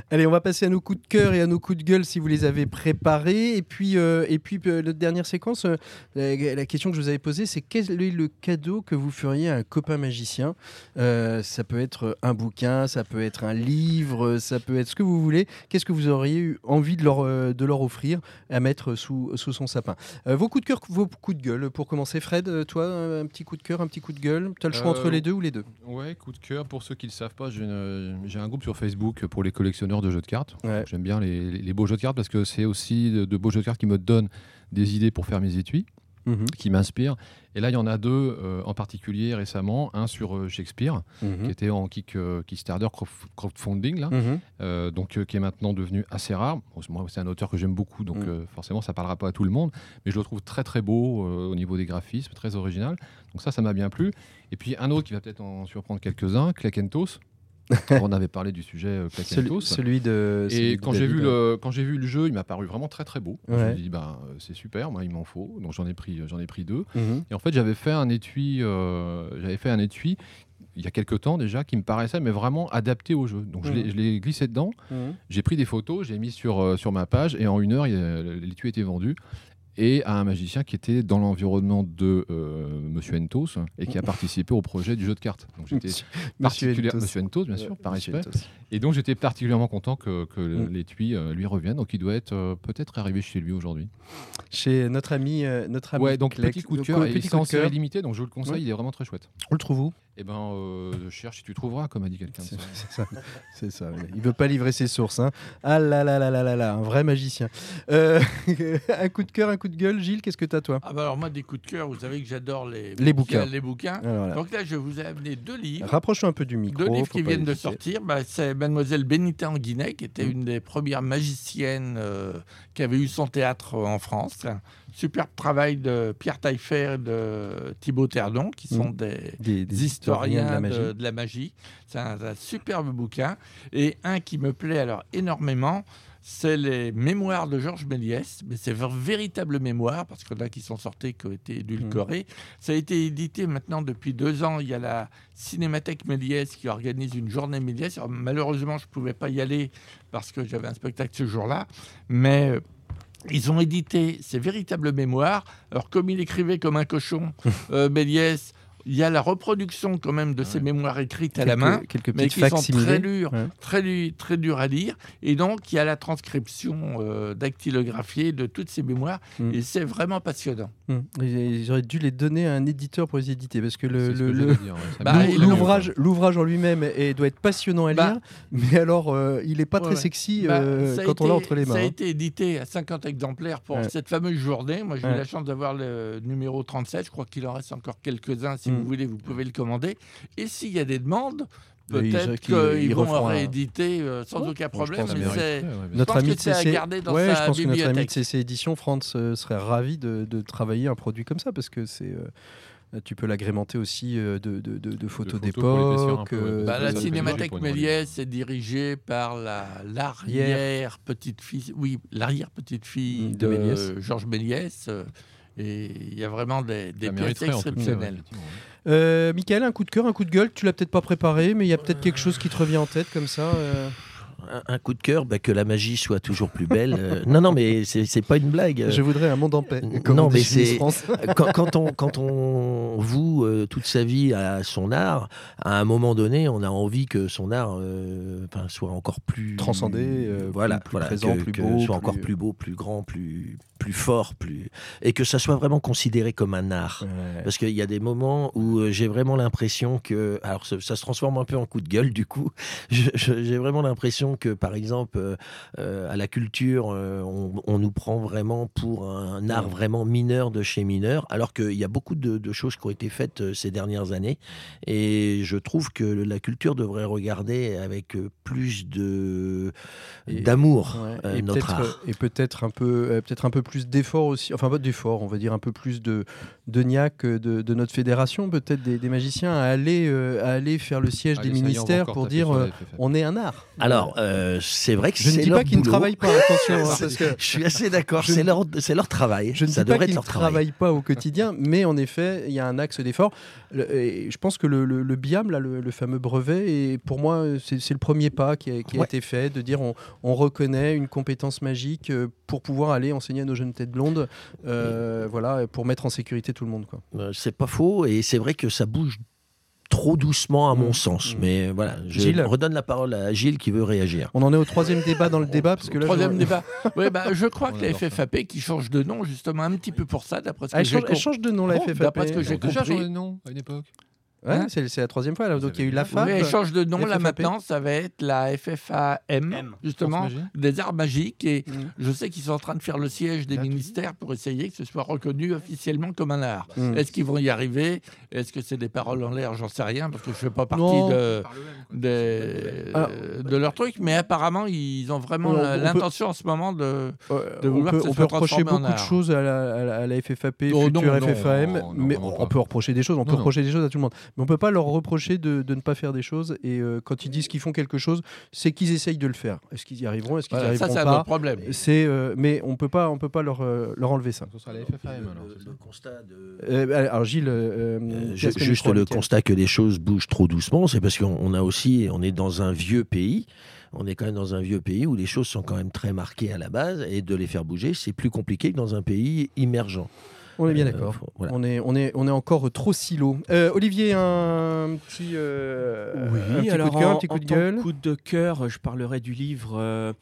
Allez, on va passer à nos coups de cœur et à nos coups de gueule si vous les avez préparés. Et puis, euh, et puis euh, notre dernière séquence, euh, la, la question que je vous avais posée, c'est quel est le cadeau que vous feriez à un copain magicien? Euh, Ça peut être un bouquin, ça peut être un livre, ça peut être ce que vous voulez. Qu'est-ce que vous auriez eu envie de leur, de leur offrir à mettre sous, sous son sapin? Vos coups de cœur, vos coups de gueule. Pour commencer, Fred, toi, un petit coup de cœur, un petit coup de gueule? Tu as le choix entre les deux ou les deux? Ouais, coup de cœur. Pour ceux qui ne le savent pas, j'ai un groupe sur Facebook pour les les collectionneurs de jeux de cartes. Ouais. J'aime bien les, les beaux jeux de cartes parce que c'est aussi de, de beaux jeux de cartes qui me donnent des idées pour faire mes étuis, Mhm. qui m'inspirent. Et là, il y en a deux euh, en particulier récemment. Un sur euh, Shakespeare, Mhm. qui était en kick, euh, Kickstarter crowd- crowdfunding, là. Mhm. Donc qui est maintenant devenu assez rare. Bon, moi, c'est un auteur que j'aime beaucoup, donc forcément, ça parlera pas à tout le monde, mais je le trouve très très beau au niveau des graphismes, très original. Donc ça, ça m'a bien plu. Et puis un autre qui va peut-être en surprendre quelques-uns, Clakentos. On avait parlé du sujet euh, Celui, de. Et quand j'ai vu le quand j'ai vu le jeu, il m'a paru vraiment très très beau. Je me suis dit bah euh, c'est super, moi il m'en faut. Donc j'en ai pris j'en ai pris deux. Mhm. Et en fait, j'avais fait un étui, euh, j'avais fait un étui il y a quelques temps déjà qui me paraissait mais vraiment adapté au jeu. Donc je l'ai- Mhm. je l'ai glissé dedans, Mhm. j'ai pris des photos, j'ai mis sur, euh, sur ma page et en une heure, l'étui était vendu. Et à un magicien qui était dans l'environnement de euh, Monsieur Entos et qui a participé au projet du jeu de cartes. Donc j'étais Monsieur particulière- Entos. Monsieur Entos, bien sûr, Ouais, par respect. Et donc j'étais particulièrement content que, que Mm. l'étui euh, lui revienne. Donc il doit être euh, peut-être arrivé chez lui aujourd'hui. Chez notre ami, euh, notre ami Ouais, donc Clex. petit coup de Donc, cœur. euh, et petit série limitée, donc je vous le conseille, il est vraiment très chouette. On le trouve où? Eh ben, euh, cherche si tu trouveras, comme a dit quelqu'un. C'est ça. C'est ça. Il veut pas livrer ses sources. hein. Ah là là là là là là, un vrai magicien. Euh, un coup de cœur, un coup de gueule. Gilles, qu'est-ce que t'as toi? Ah bah alors moi des coups de cœur, vous savez que j'adore les, Les bouquins. Les bouquins. Alors là. Donc là je vous ai amené deux livres. Rapproche-toi un peu du micro. Deux livres qui viennent de sortir. Bah, c'est Mademoiselle Benita Anguinet, qui était Mm. une des premières magiciennes euh, qui avait eu son théâtre en France. Superbe travail de Pierre Taillefer et de Thibaut Terdon, qui sont Mm. des, Des, des historiens de la magie. de la magie. C'est un, un superbe bouquin. Et un qui me plaît alors énormément, c'est les mémoires de Georges Méliès. Mais c'est ver- véritable mémoire, parce qu'il y en a qui sont sortis, qui ont été édulcorés. Ça a été édité maintenant depuis deux ans. Il y a la Cinémathèque Méliès qui organise une journée Méliès. Alors, malheureusement, je ne pouvais pas y aller parce que j'avais un spectacle ce jour-là. Mais euh, ils ont édité ces véritables mémoires. Alors, comme il écrivait comme un cochon, euh, Méliès, il y a la reproduction quand même de ces mémoires écrites à la main, quelques mais petites qui sont très dures, Ouais. très, très dures à lire. Et donc, il y a la transcription euh, dactylographiée de toutes ces mémoires. Mm. Et c'est vraiment passionnant. Ils ils auraient dû les donner à un éditeur pour les éditer parce que Bah, l'ouvrage- l'ouvrage en lui-même doit être passionnant à Bah, lire, mais alors euh, il est pas Ouais, très sexy Bah, euh, quand on l'a entre les mains. Ça a hein. été édité à 50 exemplaires pour Ouais. cette fameuse journée. Moi, j'ai eu la chance d'avoir le numéro 37. Je crois qu'il en reste encore quelques-uns. Si Mm. Vous voulez, vous pouvez le commander. Et s'il y a des demandes, peut-être qu'ils- qu'ils ils vont rééditer euh, sans aucun Bon, je problème. mais Notre ami de CC, garder dans ouais, sa je pense que notre ami de. CC Édition, France, euh, serait ravi de, de travailler un produit comme ça parce que c'est. euh, tu peux l'agrémenter aussi euh, de, de- de- de photos d'époque. euh, Bah, la Cinémathèque Méliès est dirigée par la l'arrière petite fille, oui, l'arrière petite fille De de, Méliès. Georges Méliès. Euh, Et il y a vraiment des, des pièces exceptionnelles. Euh, Michael, un coup de cœur, un coup de gueule. Tu l'as peut-être pas préparé, mais il y a peut-être quelque chose qui te revient en tête comme ça. euh. Un, un coup de cœur, bah, que la magie soit toujours plus belle. Euh, non, non, mais c'est pas une blague. Je voudrais un monde en paix. comme non, mais c'est- quand, quand on, quand on voue euh, toute sa vie à son art, à un moment donné, on a envie que son art euh, soit encore plus Transcendé, voilà, plus- voilà, présent, que- plus que beau, soit encore plus- plus beau, plus grand, plus plus fort, plus et que ça soit vraiment considéré comme un art. Ouais. Parce qu'il y a des moments où j'ai vraiment l'impression que, alors ça, ça se transforme un peu en coup de gueule du coup, j'ai vraiment l'impression que par exemple euh, euh, à la culture, euh, on, on nous prend vraiment pour un art vraiment mineur de chez mineur, alors qu'il y a beaucoup de, de choses qui ont été faites ces dernières années. Et je trouve que la culture devrait regarder avec plus de d'amour Ouais, euh, notre peut-être art. et peut-être un peu peut-être un peu plus d'effort aussi enfin pas d'effort on va dire un peu plus de de niaque de, de notre fédération peut-être des, des magiciens à aller euh, à aller faire le siège Allez, des ministères pour dire euh, on est un art Alors, euh, c'est vrai que je ne dis leur pas qu'ils ne travaillent pas attention hein, parce que Je suis assez d'accord, c'est leur, c'est leur travail. Je ne ça dis pas qu'ils ne travaillent pas au quotidien, mais en effet, il y a un axe d'effort. Je pense que le, le, le BIAM, là, le, le fameux brevet, et pour moi, c'est le premier pas qui a, qui a Ouais. été fait, de dire on, on reconnaît une compétence magique euh, pour pouvoir aller enseigner à nos jeunes têtes blondes, euh, voilà, pour mettre en sécurité tout le monde. Quoi. Euh, c'est pas faux, et c'est vrai que ça bouge trop doucement à mon Mm. sens. Mm. Mais voilà, je Gilles redonne la parole à Gilles qui veut réagir. On en est au troisième débat dans le débat, parce que là, Troisième je- débat. Ouais, bah, je crois On que la ça. FFAP qui change de nom justement un petit peu pour ça, d'après ce Ah, que elle, j'ai change, elle change de nom, la FFAP. d'après ce que j'ai compris. changé de nom à une époque. Ouais, Hein c'est la troisième fois. Là. Donc il y a eu la Oui, FAP. elle change de nom là FFAP. maintenant, ça va être la FFAM, justement, des arts magiques. Et Mm. je sais qu'ils sont en train de faire le siège des ministères pour essayer que ce soit reconnu officiellement comme un art. Mm. Est-ce qu'ils vont y arriver? Est-ce que c'est des paroles en l'air? J'en sais rien parce que je ne fais pas partie Non. de, Alors- de leur truc. Mais apparemment, ils ont vraiment On- on peut- l'intention en ce moment de. Euh, de on vouloir peut, que ça on soit peut reprocher beaucoup de choses à la, à la- à la FFAP, Oh, future non, non, FFAM, non, non, mais on peut reprocher des choses, on peut reprocher des choses à tout le monde. Mais on peut pas leur reprocher de, de ne pas faire des choses. Et euh, quand ils disent qu'ils font quelque chose, c'est qu'ils essayent de le faire. Est-ce qu'ils y arriveront Est-ce qu'ils Voilà, y ça, arriveront c'est un problème. C'est, euh, mais on peut pas, on peut pas leur, euh, leur enlever ça. Ce sera la FFAM alors. Le, c'est ça le constat de... Euh, alors Gilles, euh, Euh, juste le constat que les choses bougent trop doucement, c'est parce qu'on on a aussi, on est dans un vieux pays. On est quand même dans un vieux pays où les choses sont quand même très marquées à la base et de les faire bouger, c'est plus compliqué que dans un pays immergent. On est bien Euh, d'accord. faut- voilà. On est, on est, on est encore trop silo. Euh, Olivier, un petit, euh, un Oui, petit alors coup de cœur, un petit coup de gueule. coup de cœur, je parlerai du livre.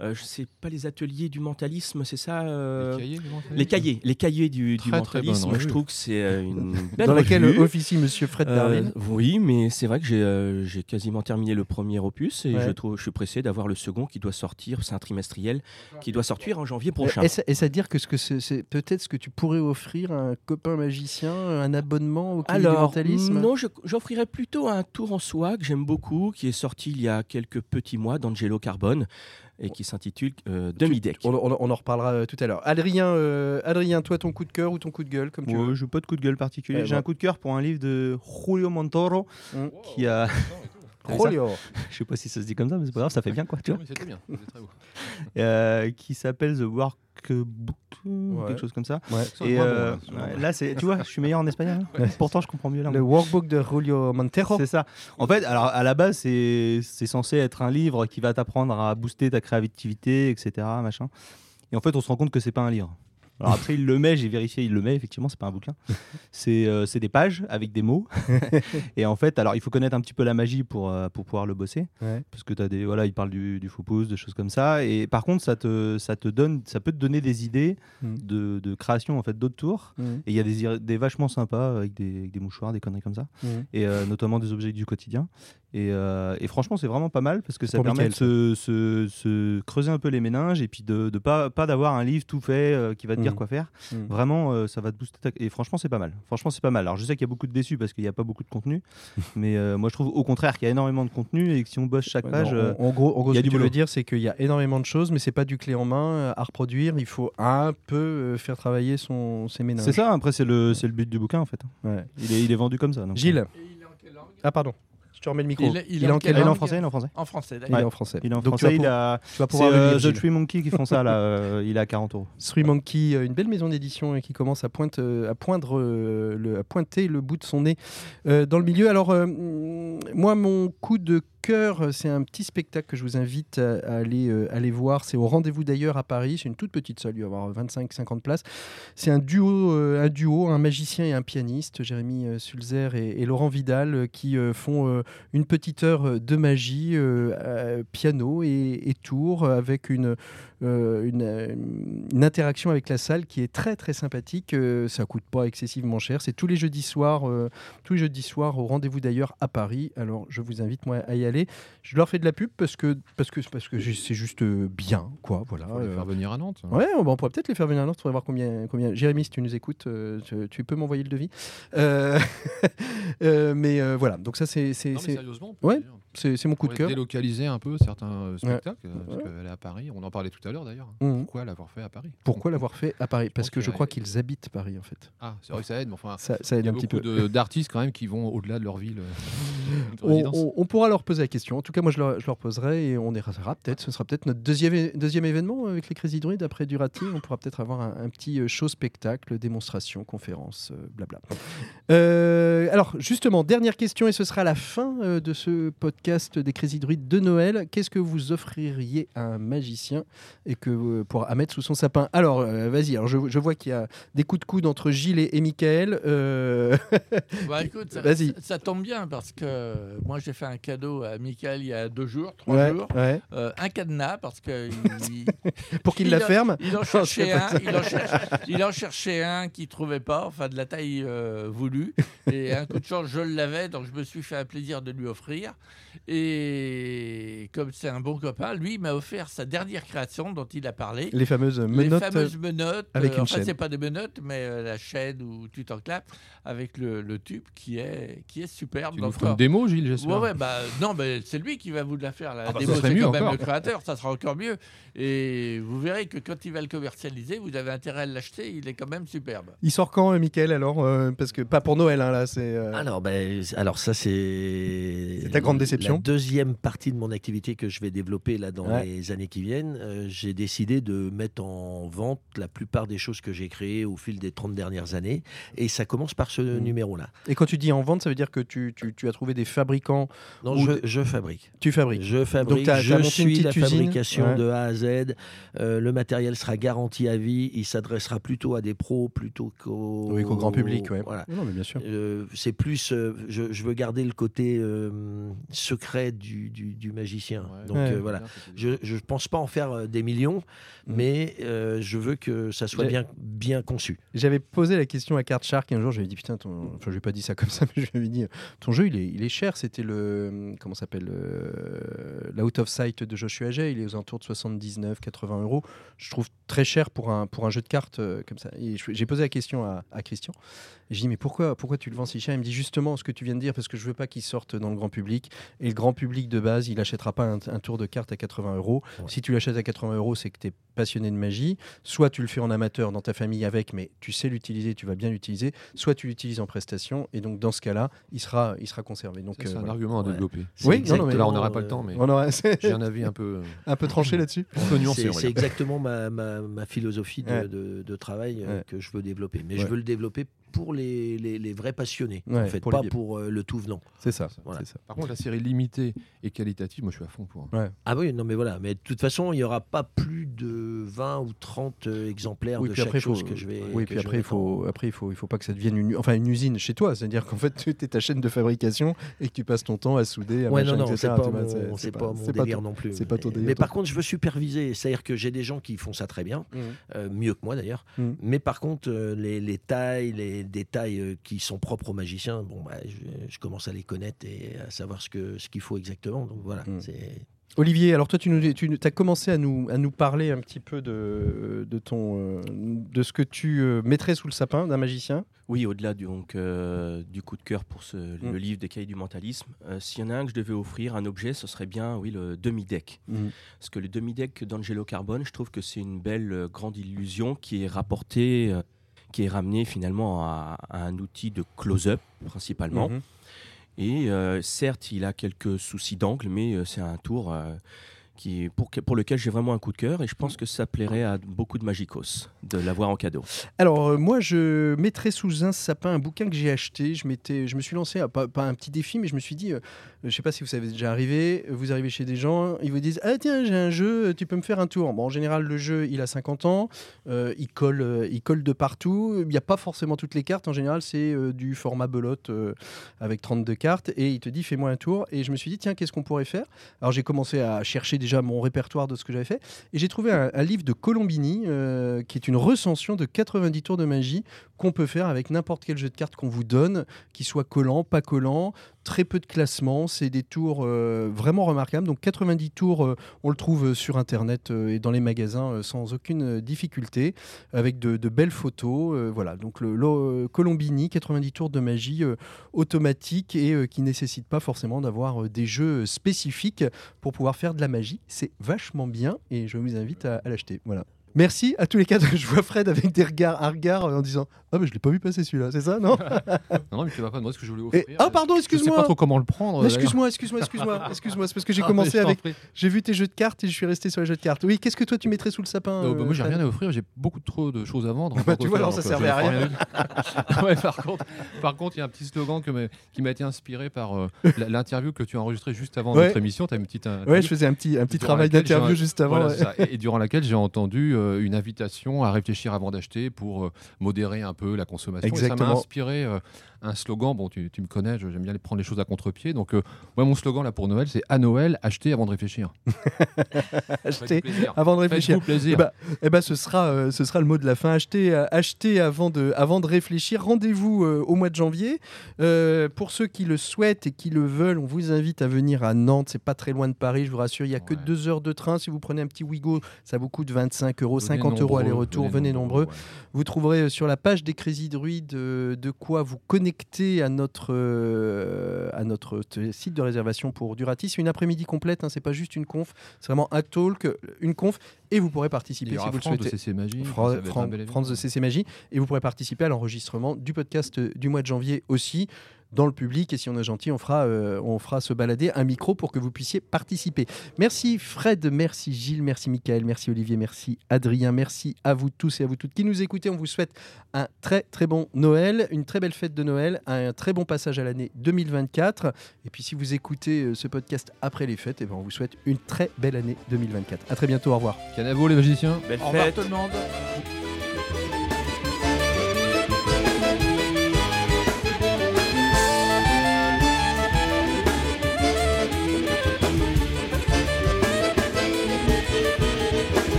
Euh, je sais pas les ateliers du mentalisme, c'est ça euh, Les cahiers, du mentalisme les cahiers, les cahiers du, du Très, mentalisme. je trouve que c'est euh, une belle Dans laquelle officie Monsieur Fred Euh, Darwin. oui, mais c'est vrai que j'ai quasiment terminé le premier opus et Ouais. je, trouve, je suis pressé d'avoir le second qui doit sortir. C'est un trimestriel qui doit sortir en janvier prochain. Est-ce à dire que ce que c'est peut-être ce que tu pourrais offrir à un copain magicien, un abonnement au cahier du Alors, mentalisme? non, j'offrirais plutôt un tour en soi que j'aime beaucoup, qui est sorti il y a quelques petits mois d'Angelo Carbone et qui s'intitule euh, Demi-Deck. on, on- on en reparlera euh, tout à l'heure. Adrien, euh, Adrien, toi, ton coup de cœur ou ton coup de gueule, comme tu Ouais, veux. je n'ai pas de coup de gueule particulier. Eh J'ai ben. un coup de cœur pour un livre de Julio Montoro Mm. qui a. Julio. Je sais pas si ça se dit comme ça, mais c'est pas grave, ça fait bien quoi, tu vois. mais C'était bien, c'était très beau. Euh, qui s'appelle The Workbook, Ouais. quelque chose comme ça. Ouais. Et euh, ouais, là, c'est, tu vois, je suis meilleur en espagnol. hein. Pourtant, je comprends mieux Le l'anglais. workbook de Julio Montero. C'est ça. En fait, alors à la base, c'est c'est censé être un livre qui va t'apprendre à booster ta créativité, etc. Machin. Et en fait, on se rend compte que c'est pas un livre. Alors après, il le met, j'ai vérifié, il le met, effectivement, c'est pas un bouquin. C'est euh, des pages avec des mots. et en fait, alors il faut connaître un petit peu la magie pour, euh, pour pouvoir le bosser. Ouais. Parce que tu as des. Voilà, il parle du, du faux pouce, de choses comme ça. Et par contre, ça te, ça te donne, ça peut te donner des idées Mm. de, de création en fait d'autres tours. Mhm. Et il y a des, des vachement sympas avec des, avec des mouchoirs, des conneries comme ça Mhm. et euh, notamment des objets du quotidien. Et, euh, et franchement, c'est vraiment pas mal parce que ça permet de se, se- se creuser un peu les méninges et puis de, de pas, pas d'avoir un livre tout fait qui va te dire Mhm. quoi faire. Mhm. Vraiment, euh, ça va te booster. ta- Et franchement, c'est pas mal. Franchement, c'est pas mal. Alors, je sais qu'il y a beaucoup de déçus parce qu'il n'y a pas beaucoup de contenu, mais euh, moi, je trouve au contraire qu'il y a énormément de contenu et que si on bosse chaque Ouais, page, non, euh, en, en gros, en gros il y a ce que du tu veux dire, c'est qu'il y a énormément de choses, mais c'est pas du clé en main à reproduire. Il faut un peu euh, faire travailler son, ses ménages. c'est ça. Après, c'est le, c'est le but du bouquin en fait. Ouais. Il est, il est vendu comme ça. donc. Gilles. Ah, pardon. Je te remets le micro. Il est- il est en Ah, il est en français, il est en français. En français, Il d'accord. est en français. Il est en Donc, tu vas français. Il pour- a. Tu vas C'est pouvoir euh, The. Tree Monkey qui font ça là. euh, il est à 40 euros. Three Monkey, euh, une belle maison d'édition euh, qui commence à, pointe, euh, à, poindre, euh, le, à pointer le bout de son nez euh, dans le milieu. Alors, moi, mon coup de cœur, euh, c'est un petit spectacle que je vous invite à, euh, aller voir. C'est au rendez-vous d'ailleurs à Paris. C'est une toute petite salle, il va y avoir 25-50 places. C'est un duo, euh, un duo, un magicien et un pianiste, Jérémy Sulzer et, Laurent Vidal, qui font une petite heure de magie, piano et, tour, avec une, une, interaction avec la salle qui est très très sympathique. Ça coûte pas excessivement cher. C'est tous les jeudis soirs, tous les jeudis soirs au rendez-vous d'ailleurs à Paris. Alors je vous invite moi à y aller. Je leur fais de la pub parce que parce que parce que c'est juste euh, bien quoi. Voilà. Faut les Euh, faire venir à Nantes. Ouais, on, on pourrait peut-être les faire venir à Nantes. Il faudrait voir combien, combien. Jérémy, si tu nous écoutes, euh, tu, tu peux m'envoyer le devis. Euh, euh, mais euh, voilà, donc ça, c'est sérieusement, on ouais, c'est- mon coup de cœur. délocaliser un peu certains euh, spectacles, euh, parce Ouais. qu'elle est à Paris. On en parlait tout à l'heure d'ailleurs. Mhm. Pourquoi l'avoir fait à Paris? Pourquoi l'avoir fait à Paris? Parce que je crois qu'ils habitent Paris, en fait. Ah, c'est vrai que ça aide, mais enfin, Ça, ça il aide y a un petit beaucoup peu. d'artistes quand même qui vont au-delà de leur ville euh, On, on- on pourra leur poser la question. En tout cas, moi, je leur, je leur poserai et on ira peut-être. Ce sera peut-être notre deuxième, deuxième événement avec les Crazy Druides après Durati. On pourra peut-être avoir un, un petit euh, show spectacle, démonstration, conférence, euh, blabla. Euh, alors, justement, dernière question et ce sera la fin euh, de ce podcast des Crazy Druides de Noël. Qu'est-ce que vous offririez à un magicien et que euh, pour à mettre sous son sapin? Alors, euh, vas-y. Alors, je, je vois qu'il y a des coups de coude entre Gilles et, et Michael. Euh, Bah, écoute, ça, ça- ça tombe bien parce que moi j'ai fait un cadeau à Michael il y a deux jours, trois Ouais, jours. ouais. Euh, un cadenas parce que il- Pour qu'il il la en- ferme Il en cherchait un, il en cherchait, il en cherchait un qui trouvait pas, enfin de la taille euh, voulue. Et un coup de chance, je l'avais, donc je me suis fait un plaisir de lui offrir. Et comme c'est un bon copain, lui il m'a offert sa dernière création dont il a parlé. Les fameuses Les menottes. fameuses menottes. avec euh, une enfin, chaîne. c'est pas des menottes, mais euh, la chaîne où tu t'enclapes avec le, le tube qui est, qui est superbe. Tu nous une euh, démo, Gilles, j'espère. Ouais, ouais, bah, non, mais c'est lui qui va vous la faire. La Ah bah, démo, ça serait c'est mieux quand même encore. le créateur, ça sera encore mieux. Et vous verrez que quand il va le commercialiser, vous avez intérêt à l'acheter, il est quand même superbe. Il sort quand, euh, Michael, alors euh, Parce que pas pour Noël, hein, là, c'est. euh, Alors, ben, alors ça, c'est. C'est ta grande déception La deuxième partie de mon activité que je vais développer là dans Ouais. les années qui viennent. Euh, j'ai décidé de mettre en vente la plupart des choses que j'ai créées au fil des 30 dernières années. Et ça commence par ce Mmh. numéro-là. Et quand tu dis en vente, ça veut dire que tu, tu- tu as trouvé des fabricants. Non, Ou je, des- je fabrique. Tu fabriques. Je fabrique, t'as- t'as je une suis la usine fabrication Ouais. de A à Z. Euh, le matériel sera garanti à vie. Il s'adressera plutôt à des pros plutôt qu'au Oui, qu'au grand public, ouais. Voilà. Non, mais bien sûr. Euh, c'est plus, euh, je, je veux garder le côté euh, secret du, du- du magicien. Ouais. Donc Ouais. euh, voilà, je ne pense pas en faire des millions, Mm. mais euh, je veux que ça soit bien, bien conçu. J'avais posé la question à Card Shark un jour, j'avais dit putain, ton... enfin je lui ai pas dit ça comme ça, mais je lui avais dit ton jeu il est, il est cher, c'était le comment s'appelle euh, l'Out of Sight de Joshua Jay, il est aux alentours de 79, 80 euros. Je trouve très cher pour un pour un jeu de cartes euh, comme ça. Et je- j'ai posé la question à, à Christian. Et j'ai dit mais pourquoi pourquoi tu le vends si cher? Il me dit justement ce que tu viens de dire parce que je veux pas qu'il sorte dans le grand public et le grand public de base il achètera pas un, un tour de cartes à 80 euros. Ouais. Si tu l'achètes à 80 euros, c'est que tu es passionné de magie. Soit tu le fais en amateur dans ta famille avec, mais tu sais l'utiliser, tu vas bien l'utiliser. Soit tu l'utilises en prestation, et donc dans ce cas-là, il sera, il sera conservé. Donc c'est euh, un voilà. argument à développer. Oui, non, non, mais- Là, on n'aura pas le temps, mais on aurait j'ai un avis un peu, un peu tranché là-dessus. C'est exactement ma, ma- ma philosophie de, Ouais. de- de travail euh, Ouais. que je veux développer. Mais Ouais. je veux le développer pour les, les- les vrais passionnés, Ouais, en fait, pour pas pour euh, le tout venant. C'est ça. Voilà. ça. Par contre, la série limitée et qualitative, moi, je suis à fond pour. Ah oui, non mais voilà. Mais de toute façon, il n'y aura pas plus de 20 ou 30 euh, exemplaires Oui, de chaque après, faut- chose que je vais. Oui, puis après, il faut, après, il faut, il faut pas que ça devienne une, enfin, une usine chez toi. C'est-à-dire qu'en fait, tu es ta chaîne de fabrication et que tu passes ton temps à souder, à Ouais, machin, non, non, etc. c'est pas, mon, pas mon délire ton- non plus. c'est pas ton Mais- délire, Mais par contre, je veux superviser. C'est-à-dire que j'ai des gens qui font ça très bien, Mhm. euh, mieux que moi d'ailleurs. Mhm. Mais par contre, les, les tailles, les détails euh, qui sont propres aux magiciens, bon, bah, je, je commence à les connaître et à savoir ce qu'il faut exactement. Donc voilà, c'est Olivier, alors toi, tu, nous, tu as commencé à nous, à nous parler un petit peu de, de, ton, euh, de ce que tu euh, mettrais sous le sapin d'un magicien. Oui, au-delà du, donc, euh, du coup de cœur pour ce, le livre des cahiers du mentalisme, euh, s'il y en a un que je devais offrir, un objet, ce serait bien oui, le demi-deck. Parce que le demi-deck d'Angelo Carbone, je trouve que c'est une belle euh, grande illusion qui est rapportée, euh, qui est ramenée finalement à, à un outil de close-up principalement. Mhm. Et euh, certes, il a quelques soucis d'angle, mais euh, c'est un tour euh, qui, pour, pour lequel j'ai vraiment un coup de cœur et je pense que ça plairait à beaucoup de magicos de l'avoir en cadeau. Alors, moi, je mettrais sous un sapin un bouquin que j'ai acheté. Je, je me suis lancé, à, pas, pas un petit défi, mais je me suis dit, je sais pas si vous savez déjà arrivé, vous arrivez chez des gens, ils vous disent Ah, tiens, j'ai un jeu, tu peux me faire un tour. Bon, en général, le jeu, il a 50 ans, euh, il, colle, euh, il colle de partout. Il n'y a pas forcément toutes les cartes. En général, c'est euh, du format belote avec 32 cartes. Et il te dit Fais-moi un tour. Et je me suis dit Tiens, qu'est-ce qu'on pourrait faire? Alors, j'ai commencé à chercher déjà mon répertoire de ce que j'avais fait. Et j'ai trouvé un, un livre de Colombini, qui est une recension de 90 tours de magie qu'on peut faire avec n'importe quel jeu de cartes qu'on vous donne, qu'il soit collant, pas collant, très peu de classement. C'est des tours euh, vraiment remarquables. Donc 90 tours, euh, on le trouve euh, sur Internet et dans les magasins sans aucune difficulté, avec de, belles photos. voilà, donc le, Colombini, 90 tours de magie automatique et qui nécessite pas forcément d'avoir des jeux spécifiques pour pouvoir faire de la magie. C'est vachement bien et je vous invite à l'acheter. Voilà. Merci à tous les quatre. Je vois Fred avec des regards à regard euh, en disant Ah, mais je l'ai pas vu passer celui-là, c'est ça Non? Non, mais tu vas pas demander ce que je voulais Et- offrir. Ah, pardon, Je sais excuse-moi pas trop comment le prendre. D'ailleurs. Excuse-moi, excuse-moi, excuse-moi, excuse-moi. C'est parce que j'ai Ah, commencé avec. J'ai vu tes jeux de cartes et je suis resté sur les jeux de cartes. Oui, qu'est-ce que toi tu mettrais sous le sapin Euh, bah, euh, moi, j'ai Fred rien à offrir, j'ai beaucoup trop de choses à vendre. Bah, tu vois, alors, ça donc, servait à rien. Ouais, par contre, par contre, il y a un petit slogan que qui m'a été inspiré par euh, l'interview que tu as enregistrée juste avant Ouais. notre émission. As une petite. Ouais, je faisais un petit, un petit durant travail d'interview juste avant. Et, et durant laquelle j'ai entendu euh, une invitation à réfléchir avant d'acheter pour euh, modérer un peu la consommation. Et ça Exactement. m'a inspiré euh, un slogan. Bon, tu, tu me connais, j'aime bien prendre les choses à contre-pied. Donc, euh, moi, mon slogan là pour Noël, c'est à Noël, acheter avant de réfléchir. Plaisir. avant de réfléchir. Plaisir. Eh ben, eh ben, ce, sera, euh, ce sera le mot de la fin. Acheter, euh, acheter avant, de, avant de réfléchir. Rendez-vous euh, au mois de janvier. Pour ceux qui le souhaitent et qui le veulent, on vous invite à venir à Nantes. C'est pas très loin de Paris, je vous rassure. Il n'y a que deux heures de train. Si vous prenez un petit Wigo, ça vous coûte 25 euros, Venez 50 euros nombreux, aller-retour. Venez nombreux. ouais. Vous trouverez sur la page des Crazy Druides de quoi vous connecter à notre, euh, à notre site de réservation pour Durati. C'est une après-midi complète, hein, c'est pas juste une conf, c'est vraiment un talk, une conf, et vous pourrez participer si vous le France de souhaitez. CC Magie. Fra- Fran-. France de CC Magie, et vous pourrez participer à l'enregistrement du podcast euh, du mois de janvier aussi dans le public et si on est gentil on fera, euh, on fera se balader un micro pour que vous puissiez participer. Merci Fred, merci Gilles, merci Michael, merci Olivier, merci Adrien, merci à vous tous et à vous toutes qui nous écoutez. On vous souhaite un très très bon Noël, une très belle fête de Noël, un très bon passage à l'année 2024. Et puis si vous écoutez euh, ce podcast après les fêtes, eh ben, on vous souhaite une très belle année 2024. À très bientôt, au revoir. Canavo les magiciens. Belle Au revoir fête. tout le monde.